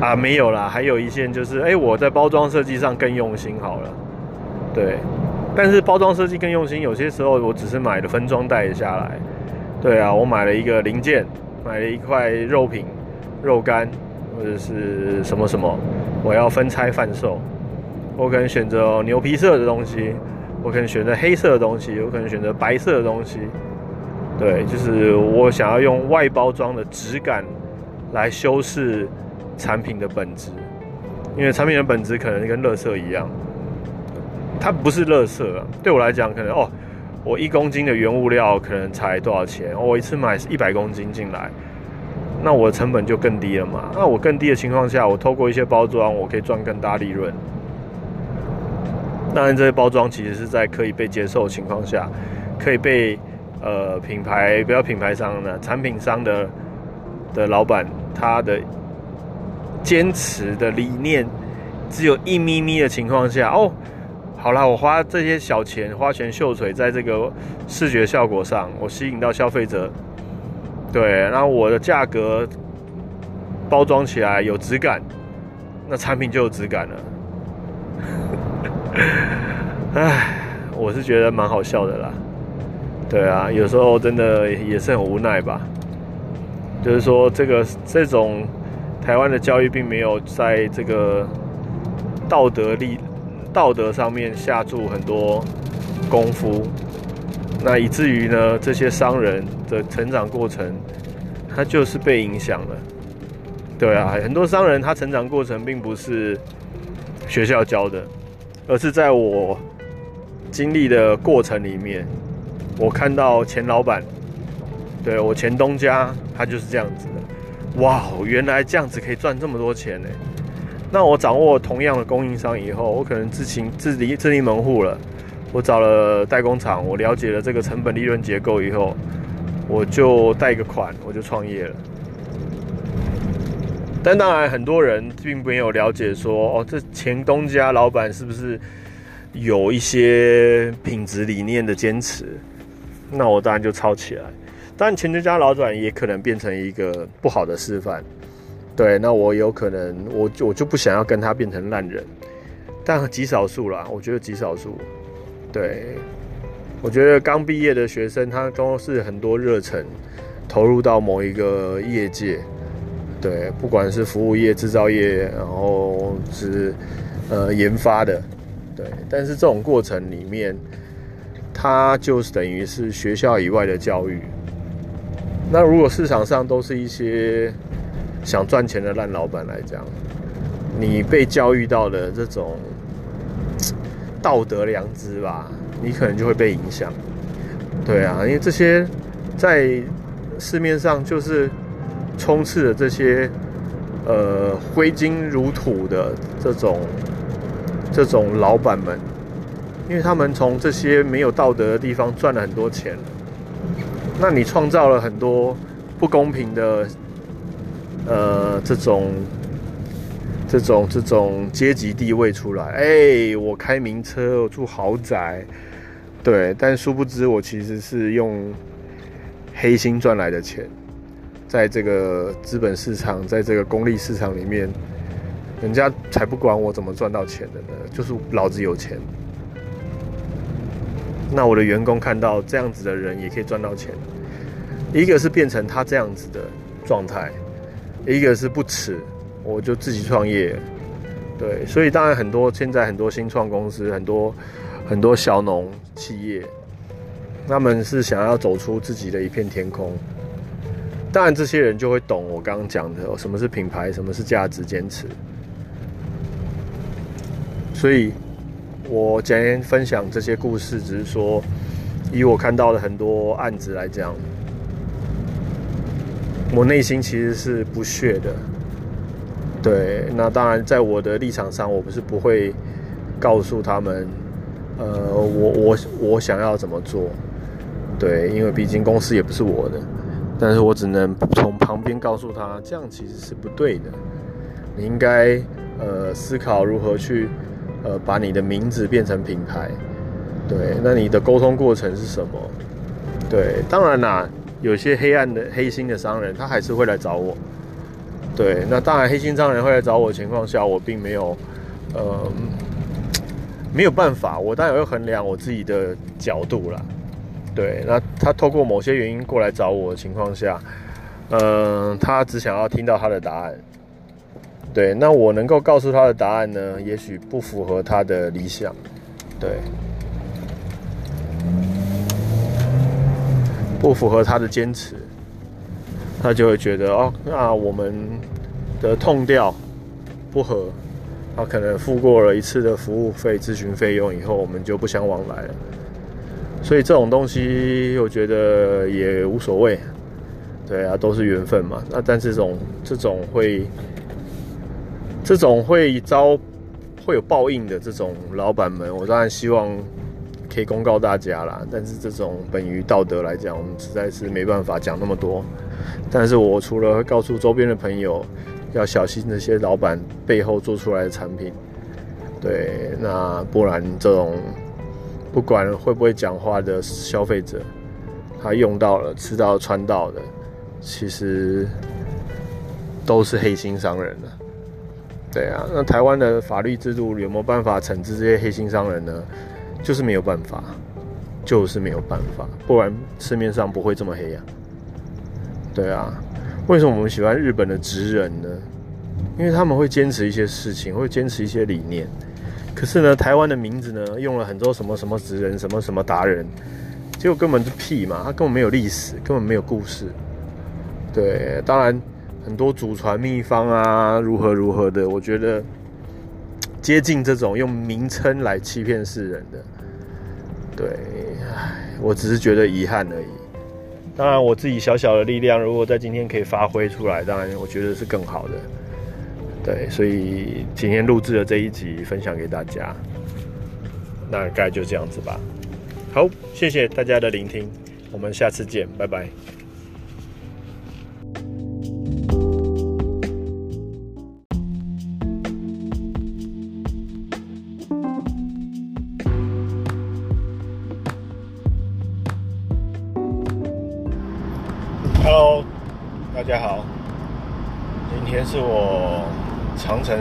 啊，没有啦，还有一些就是，哎，我在包装设计上更用心好了，对，但是包装设计更用心，有些时候我只是买了分装袋下来，对啊，我买了一个零件，买了一块肉品、肉干或者是什么什么，我要分拆贩售，我可能选择牛皮色的东西，我可能选择黑色的东西，我可能选择白色的东西，对，就是我想要用外包装的质感来修饰。产品的本质，因为产品的本质可能跟垃圾一样，它不是垃圾啊。对我来讲，可能哦，我一公斤的原物料可能才多少钱？我一次买一百公斤进来，那我的成本就更低了嘛。那我更低的情况下，我透过一些包装，我可以赚更大利润。当然，这些包装其实是在可以被接受的情况下，可以被呃品牌不要品牌商的产品商的的老板他的。坚持的理念只有一咪咪的情况下，哦，好了，我花这些小钱，花钱秀水，在这个视觉效果上，我吸引到消费者，对，然后我的价格包装起来有质感，那产品就有质感了。[laughs] 唉，我是觉得蛮好笑的啦。对啊，有时候真的也是很无奈吧。就是说，这个这种。台湾的教育并没有在这个道德力、道德上面下注很多功夫，那以至于呢，这些商人的成长过程，他就是被影响了。对啊，很多商人他成长过程并不是学校教的，而是在我经历的过程里面，我看到钱老板，对我前东家，他就是这样子的。哇，原来这样子可以赚这么多钱呢！那我掌握同样的供应商以后，我可能自行自立自立门户了。我找了代工厂，我了解了这个成本利润结构以后，我就贷个款，我就创业了。但当然，很多人并没有了解说，哦，这前东家老板是不是有一些品质理念的坚持？那我当然就抄起来。但前东家老转也可能变成一个不好的示范，对，那我有可能，我我就不想要跟他变成烂人，但极少数啦，我觉得极少数，对，我觉得刚毕业的学生他都是很多热忱投入到某一个业界，对，不管是服务业、制造业，然后是呃研发的，对，但是这种过程里面，他就是等于是学校以外的教育。那如果市场上都是一些想赚钱的烂老板来讲，你被教育到的这种道德良知吧，你可能就会被影响。对啊，因为这些在市面上就是充斥着这些呃挥金如土的这种这种老板们，因为他们从这些没有道德的地方赚了很多钱。那你创造了很多不公平的，呃，这种这种这种阶级地位出来。哎，我开名车，我住豪宅，对，但殊不知我其实是用黑心赚来的钱，在这个资本市场，在这个公立市场里面，人家才不管我怎么赚到钱的呢，就是老子有钱。那我的员工看到这样子的人也可以赚到钱，一个是变成他这样子的状态，一个是不耻，我就自己创业，对，所以当然很多现在很多新创公司，很多很多小农企业，他们是想要走出自己的一片天空，当然这些人就会懂我刚刚讲的什么是品牌，什么是价值坚持，所以。我今天分享这些故事，只是说，以我看到的很多案子来讲，我内心其实是不屑的。对，那当然，在我的立场上，我不是不会告诉他们，呃，我我我想要怎么做。对，因为毕竟公司也不是我的，但是我只能从旁边告诉他，这样其实是不对的。你应该呃思考如何去。呃，把你的名字变成品牌，对，那你的沟通过程是什么？对，当然啦，有些黑暗的黑心的商人，他还是会来找我。对，那当然，黑心商人会来找我的情况下，我并没有，呃，没有办法，我当然会衡量我自己的角度啦。对，那他透过某些原因过来找我的情况下，嗯，他只想要听到他的答案。对，那我能够告诉他的答案呢？也许不符合他的理想，对，不符合他的坚持，他就会觉得哦，那我们的痛调不合，他可能付过了一次的服务费、咨询费用以后，我们就不相往来了。所以这种东西，我觉得也无所谓，对啊，都是缘分嘛。那但这种这种会。这种会遭会有报应的这种老板们，我当然希望可以公告大家啦。但是这种本于道德来讲，我们实在是没办法讲那么多。但是我除了告诉周边的朋友要小心那些老板背后做出来的产品，对，那不然这种不管会不会讲话的消费者，他用到了、吃到、穿到的，其实都是黑心商人了。对啊，那台湾的法律制度有没有办法惩治这些黑心商人呢？就是没有办法，就是没有办法，不然市面上不会这么黑啊。对啊，为什么我们喜欢日本的职人呢？因为他们会坚持一些事情，会坚持一些理念。可是呢，台湾的名字呢，用了很多什么什么职人，什么什么达人，结果根本是屁嘛，他根本没有历史，根本没有故事。对，当然。很多祖传秘方啊，如何如何的，我觉得接近这种用名称来欺骗世人的，对，我只是觉得遗憾而已。当然，我自己小小的力量，如果在今天可以发挥出来，当然我觉得是更好的。对，所以今天录制的这一集分享给大家，那大概就这样子吧。好，谢谢大家的聆听，我们下次见，拜拜。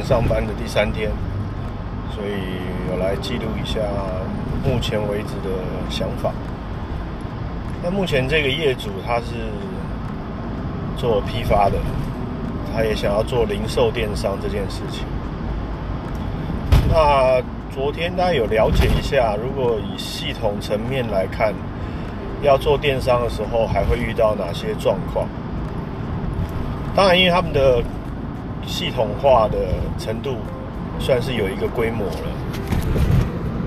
上班的第三天，所以我来记录一下目前为止的想法。那目前这个业主他是做批发的，他也想要做零售电商这件事情。那昨天大家有了解一下，如果以系统层面来看，要做电商的时候，还会遇到哪些状况？当然，因为他们的系统化的程度算是有一个规模了。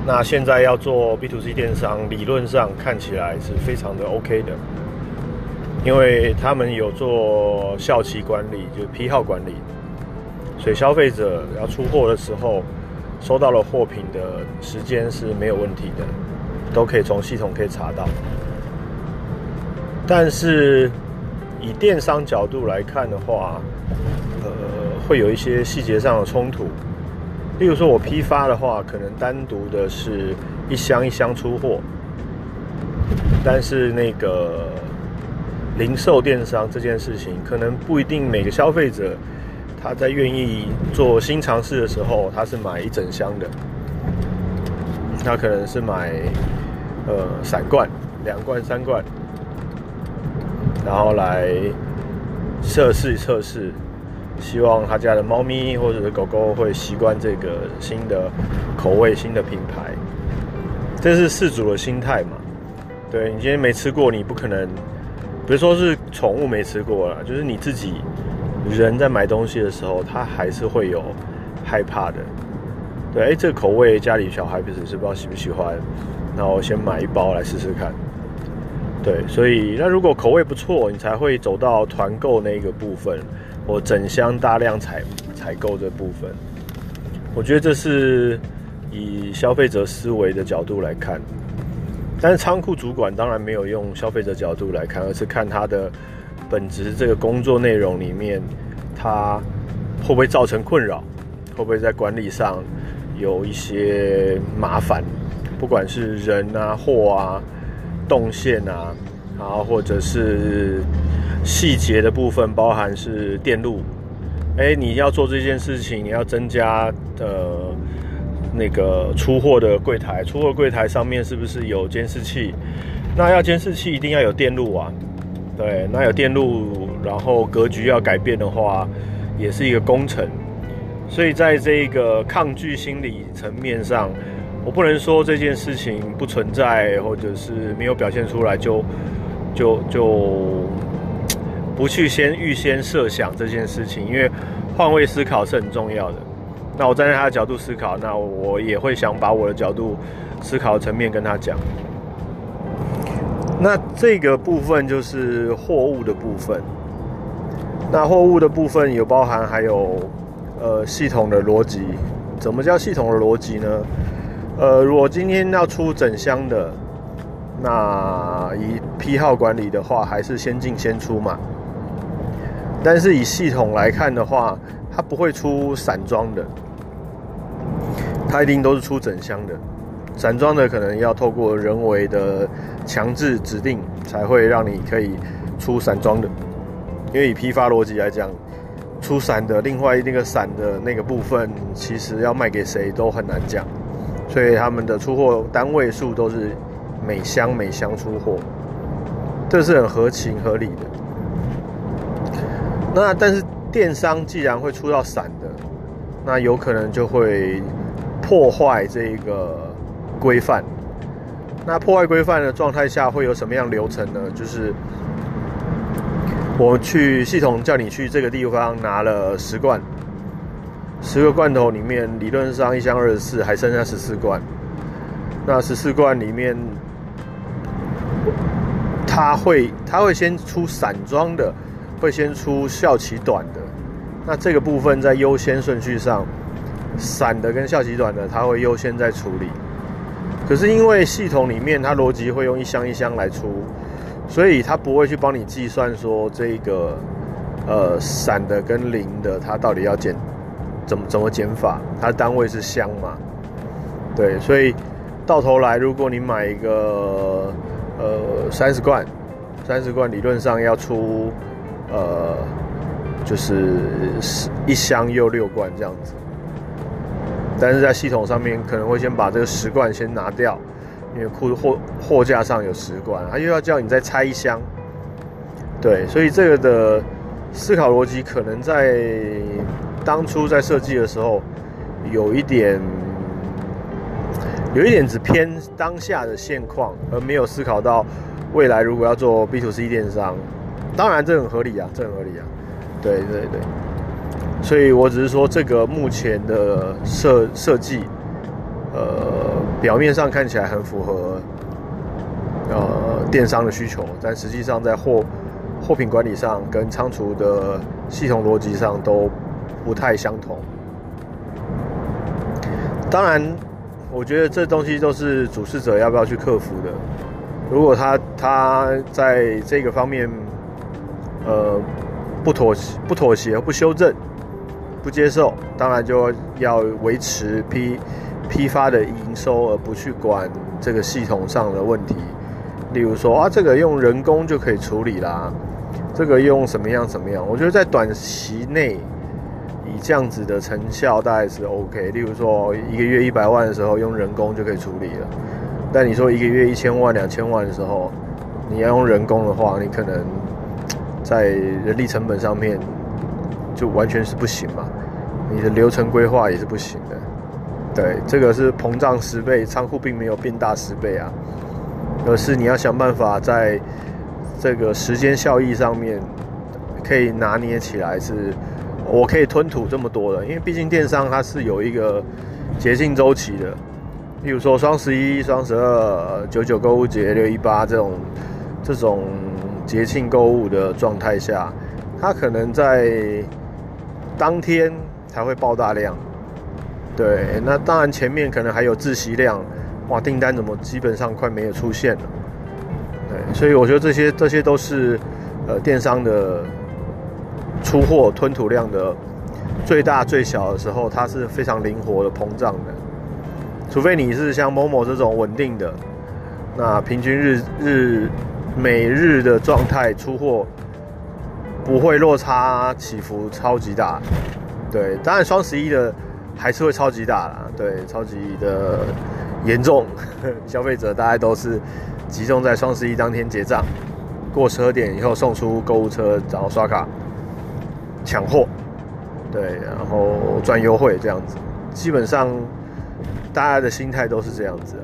那现在要做 B to C 电商，理论上看起来是非常的 OK 的，因为他们有做效期管理，就批号管理，所以消费者要出货的时候，收到了货品的时间是没有问题的，都可以从系统可以查到。但是以电商角度来看的话，会有一些细节上的冲突。例如说，我批发的话，可能单独的是一箱一箱出货，但是那个零售电商这件事情，可能不一定每个消费者他在愿意做新尝试的时候，他是买一整箱的，他可能是买呃散罐、两罐、三罐，然后来测试测试。希望他家的猫咪或者是狗狗会习惯这个新的口味、新的品牌，这是饲主的心态嘛？对你今天没吃过，你不可能，比如说是宠物没吃过了，就是你自己人在买东西的时候，他还是会有害怕的。对，哎，这个口味家里小孩不是是不知道喜不喜欢，那我先买一包来试试看。对，所以那如果口味不错，你才会走到团购那个部分。我整箱大量采采购这部分，我觉得这是以消费者思维的角度来看，但是仓库主管当然没有用消费者角度来看，而是看他的本职这个工作内容里面，他会不会造成困扰，会不会在管理上有一些麻烦，不管是人啊、货啊、动线啊，然后或者是。细节的部分包含是电路，哎，你要做这件事情，你要增加呃那个出货的柜台，出货柜台上面是不是有监视器？那要监视器一定要有电路啊，对，那有电路，然后格局要改变的话，也是一个工程。所以在这个抗拒心理层面上，我不能说这件事情不存在，或者是没有表现出来，就就就。不去先预先设想这件事情，因为换位思考是很重要的。那我站在他的角度思考，那我也会想把我的角度思考层面跟他讲。那这个部分就是货物的部分。那货物的部分有包含还有呃系统的逻辑。怎么叫系统的逻辑呢？呃，如果今天要出整箱的，那以批号管理的话，还是先进先出嘛。但是以系统来看的话，它不会出散装的，它一定都是出整箱的。散装的可能要透过人为的强制指定，才会让你可以出散装的。因为以批发逻辑来讲，出散的另外那个散的那个部分，其实要卖给谁都很难讲，所以他们的出货单位数都是每箱每箱出货，这是很合情合理的。那但是电商既然会出到散的，那有可能就会破坏这个规范。那破坏规范的状态下会有什么样流程呢？就是我去系统叫你去这个地方拿了十罐，十个罐头里面理论上一箱二十四，还剩下十四罐。那十四罐里面，他会他会先出散装的。会先出效期短的，那这个部分在优先顺序上，散的跟效期短的，它会优先在处理。可是因为系统里面它逻辑会用一箱一箱来出，所以它不会去帮你计算说这个呃散的跟零的它到底要减怎么怎么减法，它单位是箱嘛？对，所以到头来如果你买一个呃三十罐，三十罐理论上要出。呃，就是一箱又六罐这样子，但是在系统上面可能会先把这个十罐先拿掉，因为库货货架上有十罐，他又要叫你再拆一箱，对，所以这个的思考逻辑可能在当初在设计的时候有一点，有一点只偏当下的现况，而没有思考到未来如果要做 B to C 电商。当然，这很合理啊，这很合理啊，对对对，所以我只是说这个目前的设设计，呃，表面上看起来很符合呃电商的需求，但实际上在货货品管理上跟仓储的系统逻辑上都不太相同。当然，我觉得这东西都是主事者要不要去克服的。如果他他在这个方面，呃，不妥协、不妥协、不修正，不接受，当然就要维持批批发的营收，而不去管这个系统上的问题。例如说啊，这个用人工就可以处理啦，这个用什么样怎么样？我觉得在短期内以这样子的成效大概是 OK。例如说一个月一百万的时候用人工就可以处理了，但你说一个月一千万、两千万的时候，你要用人工的话，你可能在人力成本上面。就完全是不行嘛，你的流程规划也是不行的。对，这个是膨胀十倍，仓库并没有变大十倍啊，而是你要想办法在这个时间效益上面可以拿捏起来，是我可以吞吐这么多的，因为毕竟电商它是有一个节庆周期的，例如说双十一、双十二、九九购物节、六一八这种这种节庆购物的状态下，它可能在当天才会爆大量，对，那当然前面可能还有自习量，哇，订单怎么基本上快没有出现了，对，所以我觉得这些这些都是呃电商的出货吞吐量的最大最小的时候，它是非常灵活的膨胀的，除非你是像某某这种稳定的，那平均日日每日的状态出货。不会落差起伏超级大，对，当然双十一的还是会超级大啦，对，超级的严重，[laughs] 消费者大家都是集中在双十一当天结账，过十二点以后送出购物车，然后刷卡抢货，对，然后赚优惠这样子，基本上大家的心态都是这样子。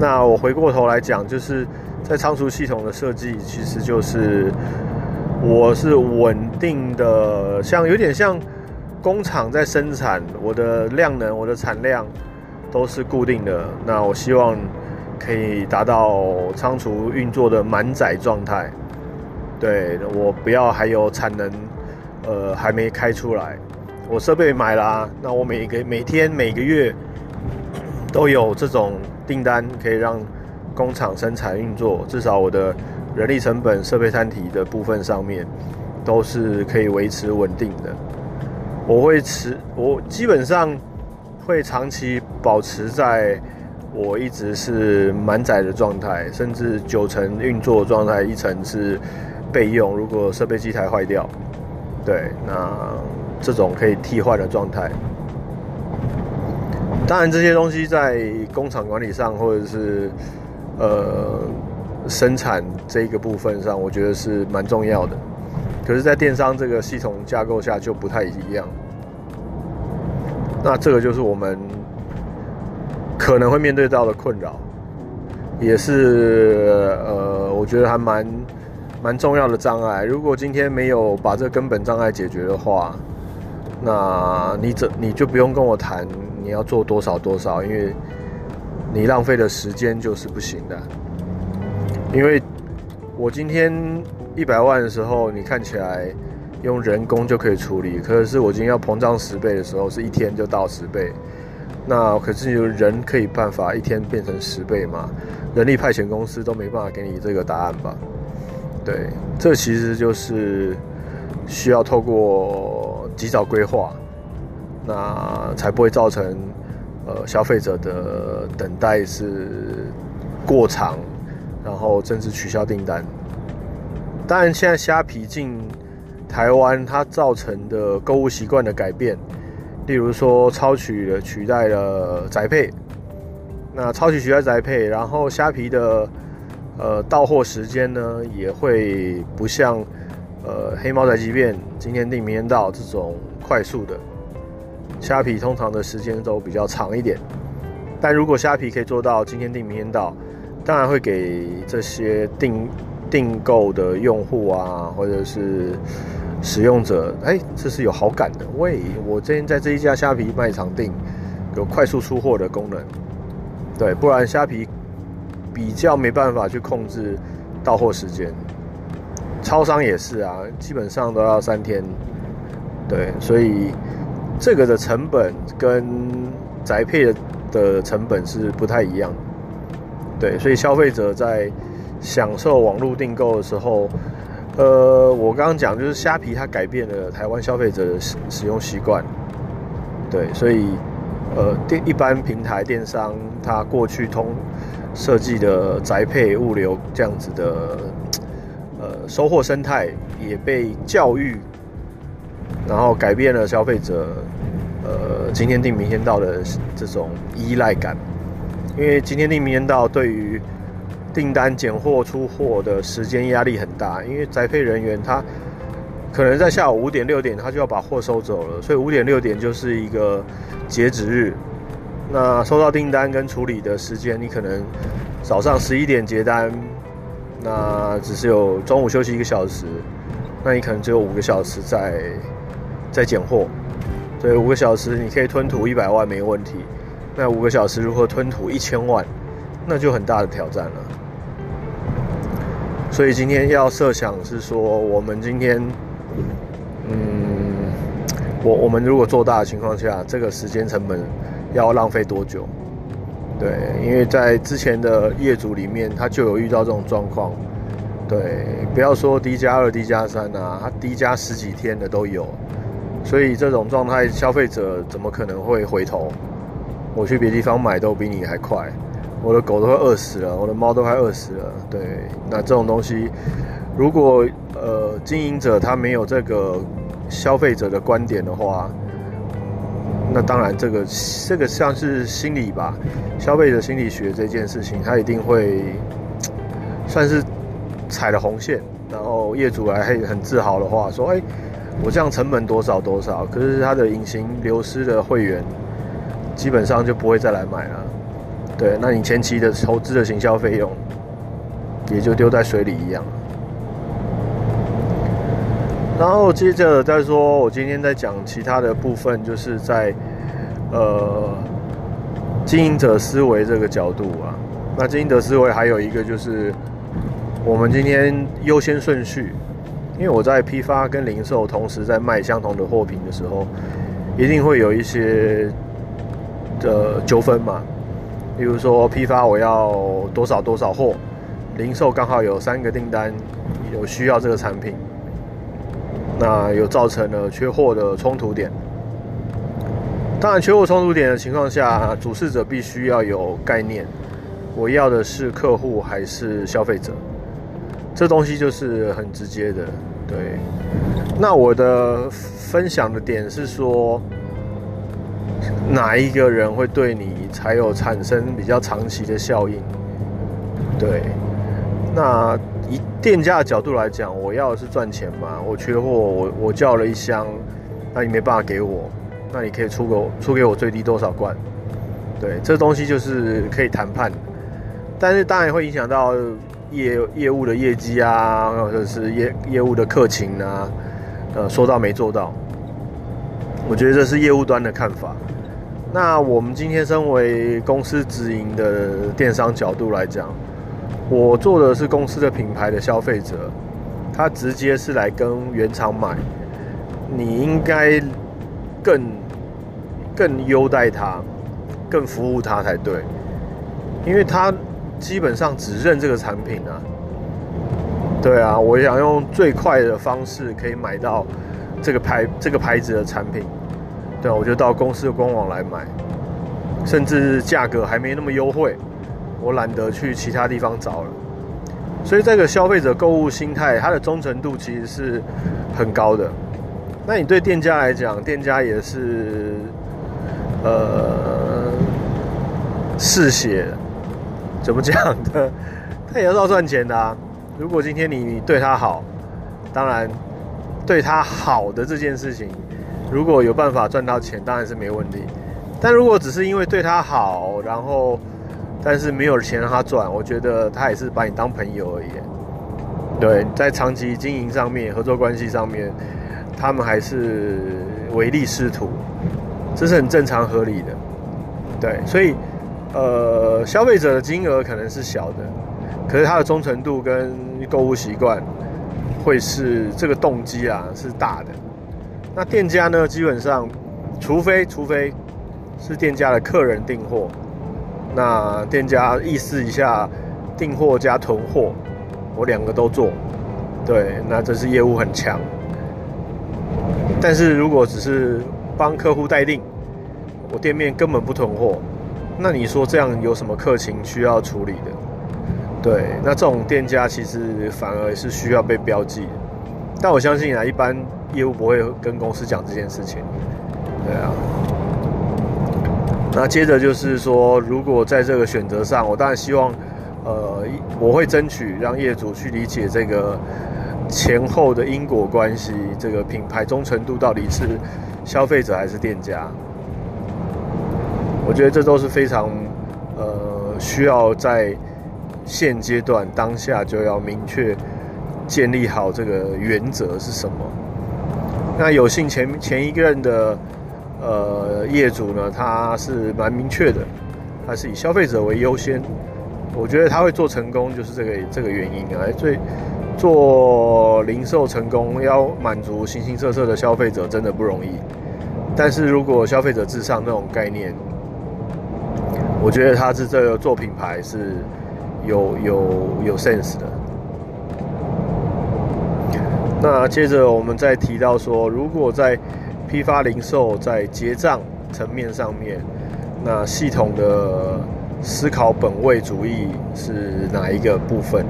那我回过头来讲，就是在仓储系统的设计，其实就是。我是稳定的，像有点像工厂在生产，我的量能、我的产量都是固定的。那我希望可以达到仓储运作的满载状态。对我不要还有产能，呃，还没开出来。我设备买了，那我每个每天每个月都有这种订单，可以让工厂生产运作，至少我的。人力成本、设备摊体的部分上面，都是可以维持稳定的。我会持，我基本上会长期保持在我一直是满载的状态，甚至九成运作状态，一层是备用。如果设备机台坏掉，对，那这种可以替换的状态。当然，这些东西在工厂管理上，或者是呃。生产这个部分上，我觉得是蛮重要的。可是，在电商这个系统架构下就不太一样。那这个就是我们可能会面对到的困扰，也是呃，我觉得还蛮蛮重要的障碍。如果今天没有把这根本障碍解决的话，那你怎你就不用跟我谈你要做多少多少，因为你浪费的时间就是不行的。因为我今天一百万的时候，你看起来用人工就可以处理，可是我今天要膨胀十倍的时候，是一天就到十倍。那可是有人可以办法一天变成十倍吗？人力派遣公司都没办法给你这个答案吧？对，这其实就是需要透过及早规划，那才不会造成呃消费者的等待是过长。然后甚至取消订单。当然，现在虾皮进台湾，它造成的购物习惯的改变，例如说超取了取代了宅配，那超取取代宅配，然后虾皮的呃到货时间呢，也会不像呃黑猫宅急便今天订明天到这种快速的，虾皮通常的时间都比较长一点。但如果虾皮可以做到今天订明天到，当然会给这些订订购的用户啊，或者是使用者，哎，这是有好感的。喂，我今天在这一家虾皮卖场订，有快速出货的功能。对，不然虾皮比较没办法去控制到货时间。超商也是啊，基本上都要三天。对，所以这个的成本跟宅配的成本是不太一样。对，所以消费者在享受网络订购的时候，呃，我刚刚讲就是虾皮它改变了台湾消费者的使使用习惯，对，所以呃电一般平台电商它过去通设计的宅配物流这样子的呃收货生态也被教育，然后改变了消费者呃今天订明天到的这种依赖感，因为今天订明天到对于订单拣货出货的时间压力很大，因为宅配人员他可能在下午五点六点他就要把货收走了，所以五点六点就是一个截止日。那收到订单跟处理的时间，你可能早上十一点结单，那只是有中午休息一个小时，那你可能只有五个小时在在拣货，对，五个小时你可以吞吐一百万没问题。那五个小时如何吞吐一千万，那就很大的挑战了。所以今天要设想是说，我们今天，嗯，我我们如果做大的情况下，这个时间成本要浪费多久？对，因为在之前的业主里面，他就有遇到这种状况。对，不要说 D 加二、D 加三啊，他 D 加十几天的都有。所以这种状态，消费者怎么可能会回头？我去别地方买都比你还快。我的狗都快饿死了，我的猫都快饿死了。对，那这种东西，如果呃经营者他没有这个消费者的观点的话，那当然这个这个像是心理吧，消费者心理学这件事情，他一定会算是踩了红线，然后业主还很自豪的话说：“哎，我这样成本多少多少。”可是他的隐形流失的会员，基本上就不会再来买了。对，那你前期的投资的行销费用，也就丢在水里一样。然后接着再说，我今天在讲其他的部分，就是在呃经营者思维这个角度啊。那经营者思维还有一个就是，我们今天优先顺序，因为我在批发跟零售同时在卖相同的货品的时候，一定会有一些的纠纷嘛。比如说批发我要多少多少货，零售刚好有三个订单有需要这个产品，那有造成了缺货的冲突点。当然，缺货冲突点的情况下，主事者必须要有概念，我要的是客户还是消费者？这东西就是很直接的。对，那我的分享的点是说。哪一个人会对你才有产生比较长期的效应？对，那以店家的角度来讲，我要的是赚钱嘛，我缺货，我我叫了一箱，那你没办法给我，那你可以出给我出给我最低多少罐？对，这东西就是可以谈判，但是当然会影响到业业务的业绩啊，或者是业业务的客情啊，呃，说到没做到，我觉得这是业务端的看法。那我们今天身为公司直营的电商角度来讲，我做的是公司的品牌的消费者，他直接是来跟原厂买，你应该更更优待他，更服务他才对，因为他基本上只认这个产品啊。对啊，我想用最快的方式可以买到这个牌这个牌子的产品。对啊，我就到公司的官网来买，甚至价格还没那么优惠，我懒得去其他地方找了。所以这个消费者购物心态，它的忠诚度其实是很高的。那你对店家来讲，店家也是呃嗜血，怎么讲的？他也要赚钱的啊。如果今天你对他好，当然对他好的这件事情。如果有办法赚到钱，当然是没问题。但如果只是因为对他好，然后但是没有钱让他赚，我觉得他也是把你当朋友而已。对，在长期经营上面、合作关系上面，他们还是唯利是图，这是很正常合理的。对，所以呃，消费者的金额可能是小的，可是他的忠诚度跟购物习惯会是这个动机啊，是大的。那店家呢？基本上，除非除非是店家的客人订货，那店家意思一下订货加囤货，我两个都做。对，那这是业务很强。但是如果只是帮客户待定，我店面根本不囤货，那你说这样有什么客情需要处理的？对，那这种店家其实反而是需要被标记。但我相信啊，一般业务不会跟公司讲这件事情。对啊。那接着就是说，如果在这个选择上，我当然希望，呃，我会争取让业主去理解这个前后的因果关系，这个品牌忠诚度到底是消费者还是店家？我觉得这都是非常，呃，需要在现阶段当下就要明确建立好这个原则是什么。那有幸前前一任的。呃，业主呢，他是蛮明确的，他是以消费者为优先。我觉得他会做成功，就是这个这个原因啊。最做零售成功，要满足形形色色的消费者，真的不容易。但是如果消费者至上那种概念，我觉得他是这个做品牌是有有有 sense 的。那接着我们再提到说，如果在批发零售在结账层面上面，那系统的思考本位主义是哪一个部分？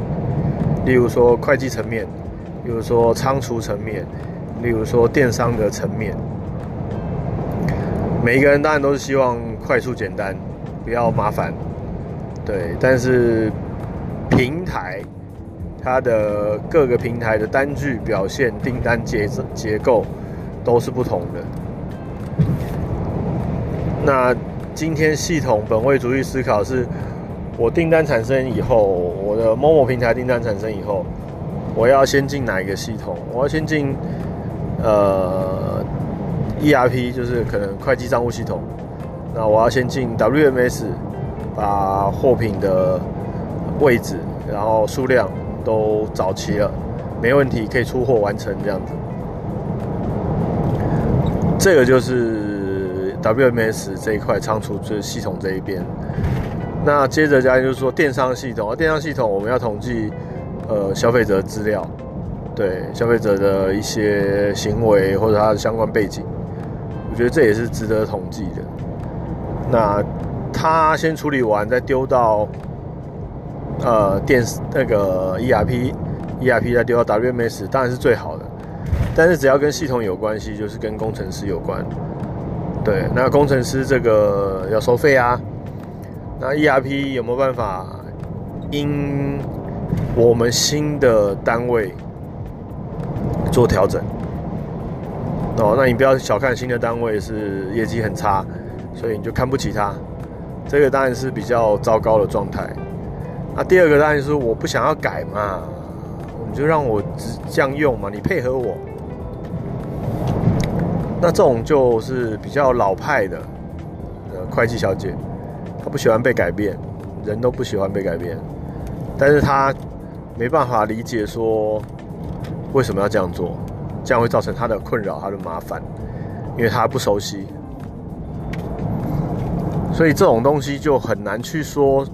例如说会计层面，例如说仓储层面，例如说电商的层面。每一个人当然都是希望快速简单，不要麻烦，对。但是平台它的各个平台的单据表现、订单结结构。都是不同的。那今天系统本位主义思考是，我订单产生以后，我的某某平台订单产生以后，我要先进哪一个系统？我要先进呃 ERP，就是可能会计账务系统。那我要先进 WMS，把货品的位置，然后数量都找齐了，没问题，可以出货完成这样子。这个就是 WMS 这一块仓储这系统这一边。那接着加就是说电商系统，电商系统我们要统计呃消费者资料，对消费者的一些行为或者他的相关背景，我觉得这也是值得统计的。那他先处理完，再丢到呃电那个 ERP，ERP 再丢到 WMS，当然是最好的。但是只要跟系统有关系，就是跟工程师有关。对，那工程师这个要收费啊。那 ERP 有没有办法因我们新的单位做调整？哦，那你不要小看新的单位是业绩很差，所以你就看不起他。这个当然是比较糟糕的状态。那第二个当然是我不想要改嘛，你就让我只这样用嘛，你配合我。那这种就是比较老派的呃会计小姐，她不喜欢被改变，人都不喜欢被改变，但是她没办法理解说为什么要这样做，这样会造成她的困扰、她的麻烦，因为她不熟悉，所以这种东西就很难去说，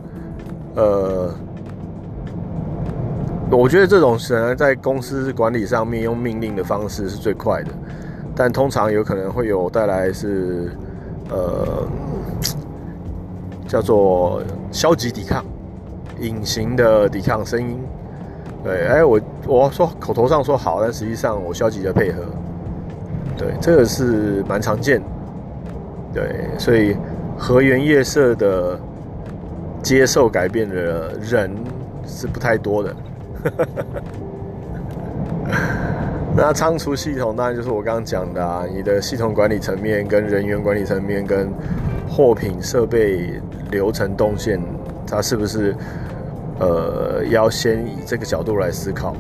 呃，我觉得这种可能在公司管理上面用命令的方式是最快的。但通常有可能会有带来是，呃，叫做消极抵抗、隐形的抵抗声音。对，哎，我我说口头上说好，但实际上我消极的配合。对，这个是蛮常见。对，所以和原夜色的接受改变的人是不太多的。[laughs] 那仓储系统当然就是我刚刚讲的啊，你的系统管理层面、跟人员管理层面、跟货品设备流程动线，它是不是呃要先以这个角度来思考？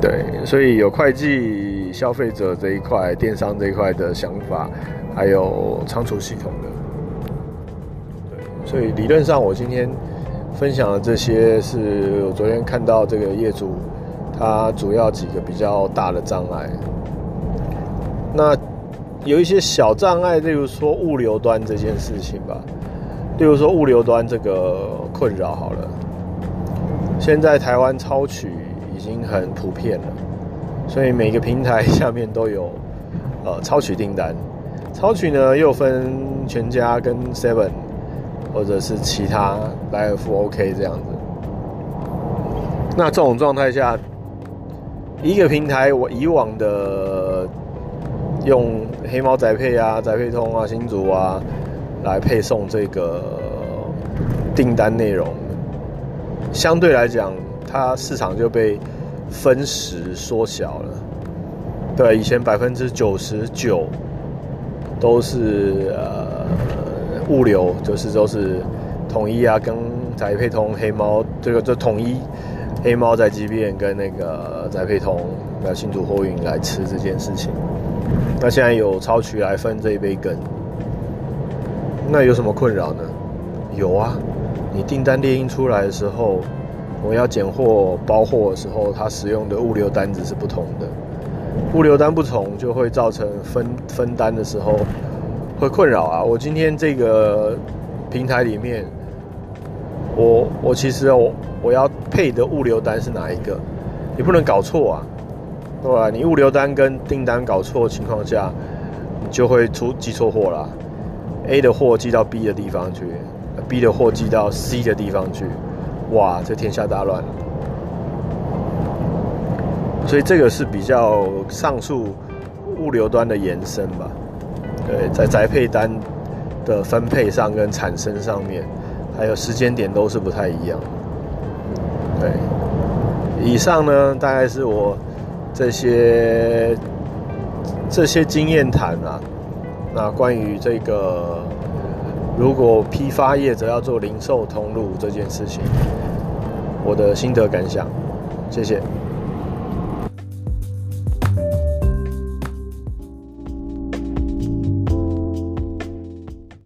对，所以有会计、消费者这一块、电商这一块的想法，还有仓储系统的。对，所以理论上我今天分享的这些，是我昨天看到这个业主。他主要几个比较大的障碍，那有一些小障碍，例如说物流端这件事情吧，例如说物流端这个困扰好了。现在台湾超取已经很普遍了，所以每个平台下面都有呃超取订单。超取呢又分全家跟 Seven，或者是其他来福 OK 这样子。那这种状态下，一个平台我以往的用黑猫宅配啊、宅配通啊、新竹啊来配送这个订单内容，相对来讲，它市场就被分时缩小了。对，以前百分之九十九。都是呃物流，就是都是统一啊，跟宅配通、黑猫这个就统一黑猫在即便跟那个宅配通、那新竹货运来吃这件事情。那现在有超渠来分这一杯羹，那有什么困扰呢？有啊，你订单列印出来的时候，我要拣货包货的时候，它使用的物流单子是不同的。物流单不同，就会造成分分单的时候会困扰啊。我今天这个平台里面，我我其实我我要配的物流单是哪一个？你不能搞错啊，对吧？你物流单跟订单搞错情况下，你就会出寄错货啦。A 的货寄到 B 的地方去，B 的货寄到 C 的地方去，哇，这天下大乱。所以这个是比较上述物流端的延伸吧，对，在宅配单的分配上跟产生上面，还有时间点都是不太一样。对，以上呢大概是我这些这些经验谈啊，那关于这个如果批发业者要做零售通路这件事情，我的心得感想，谢谢。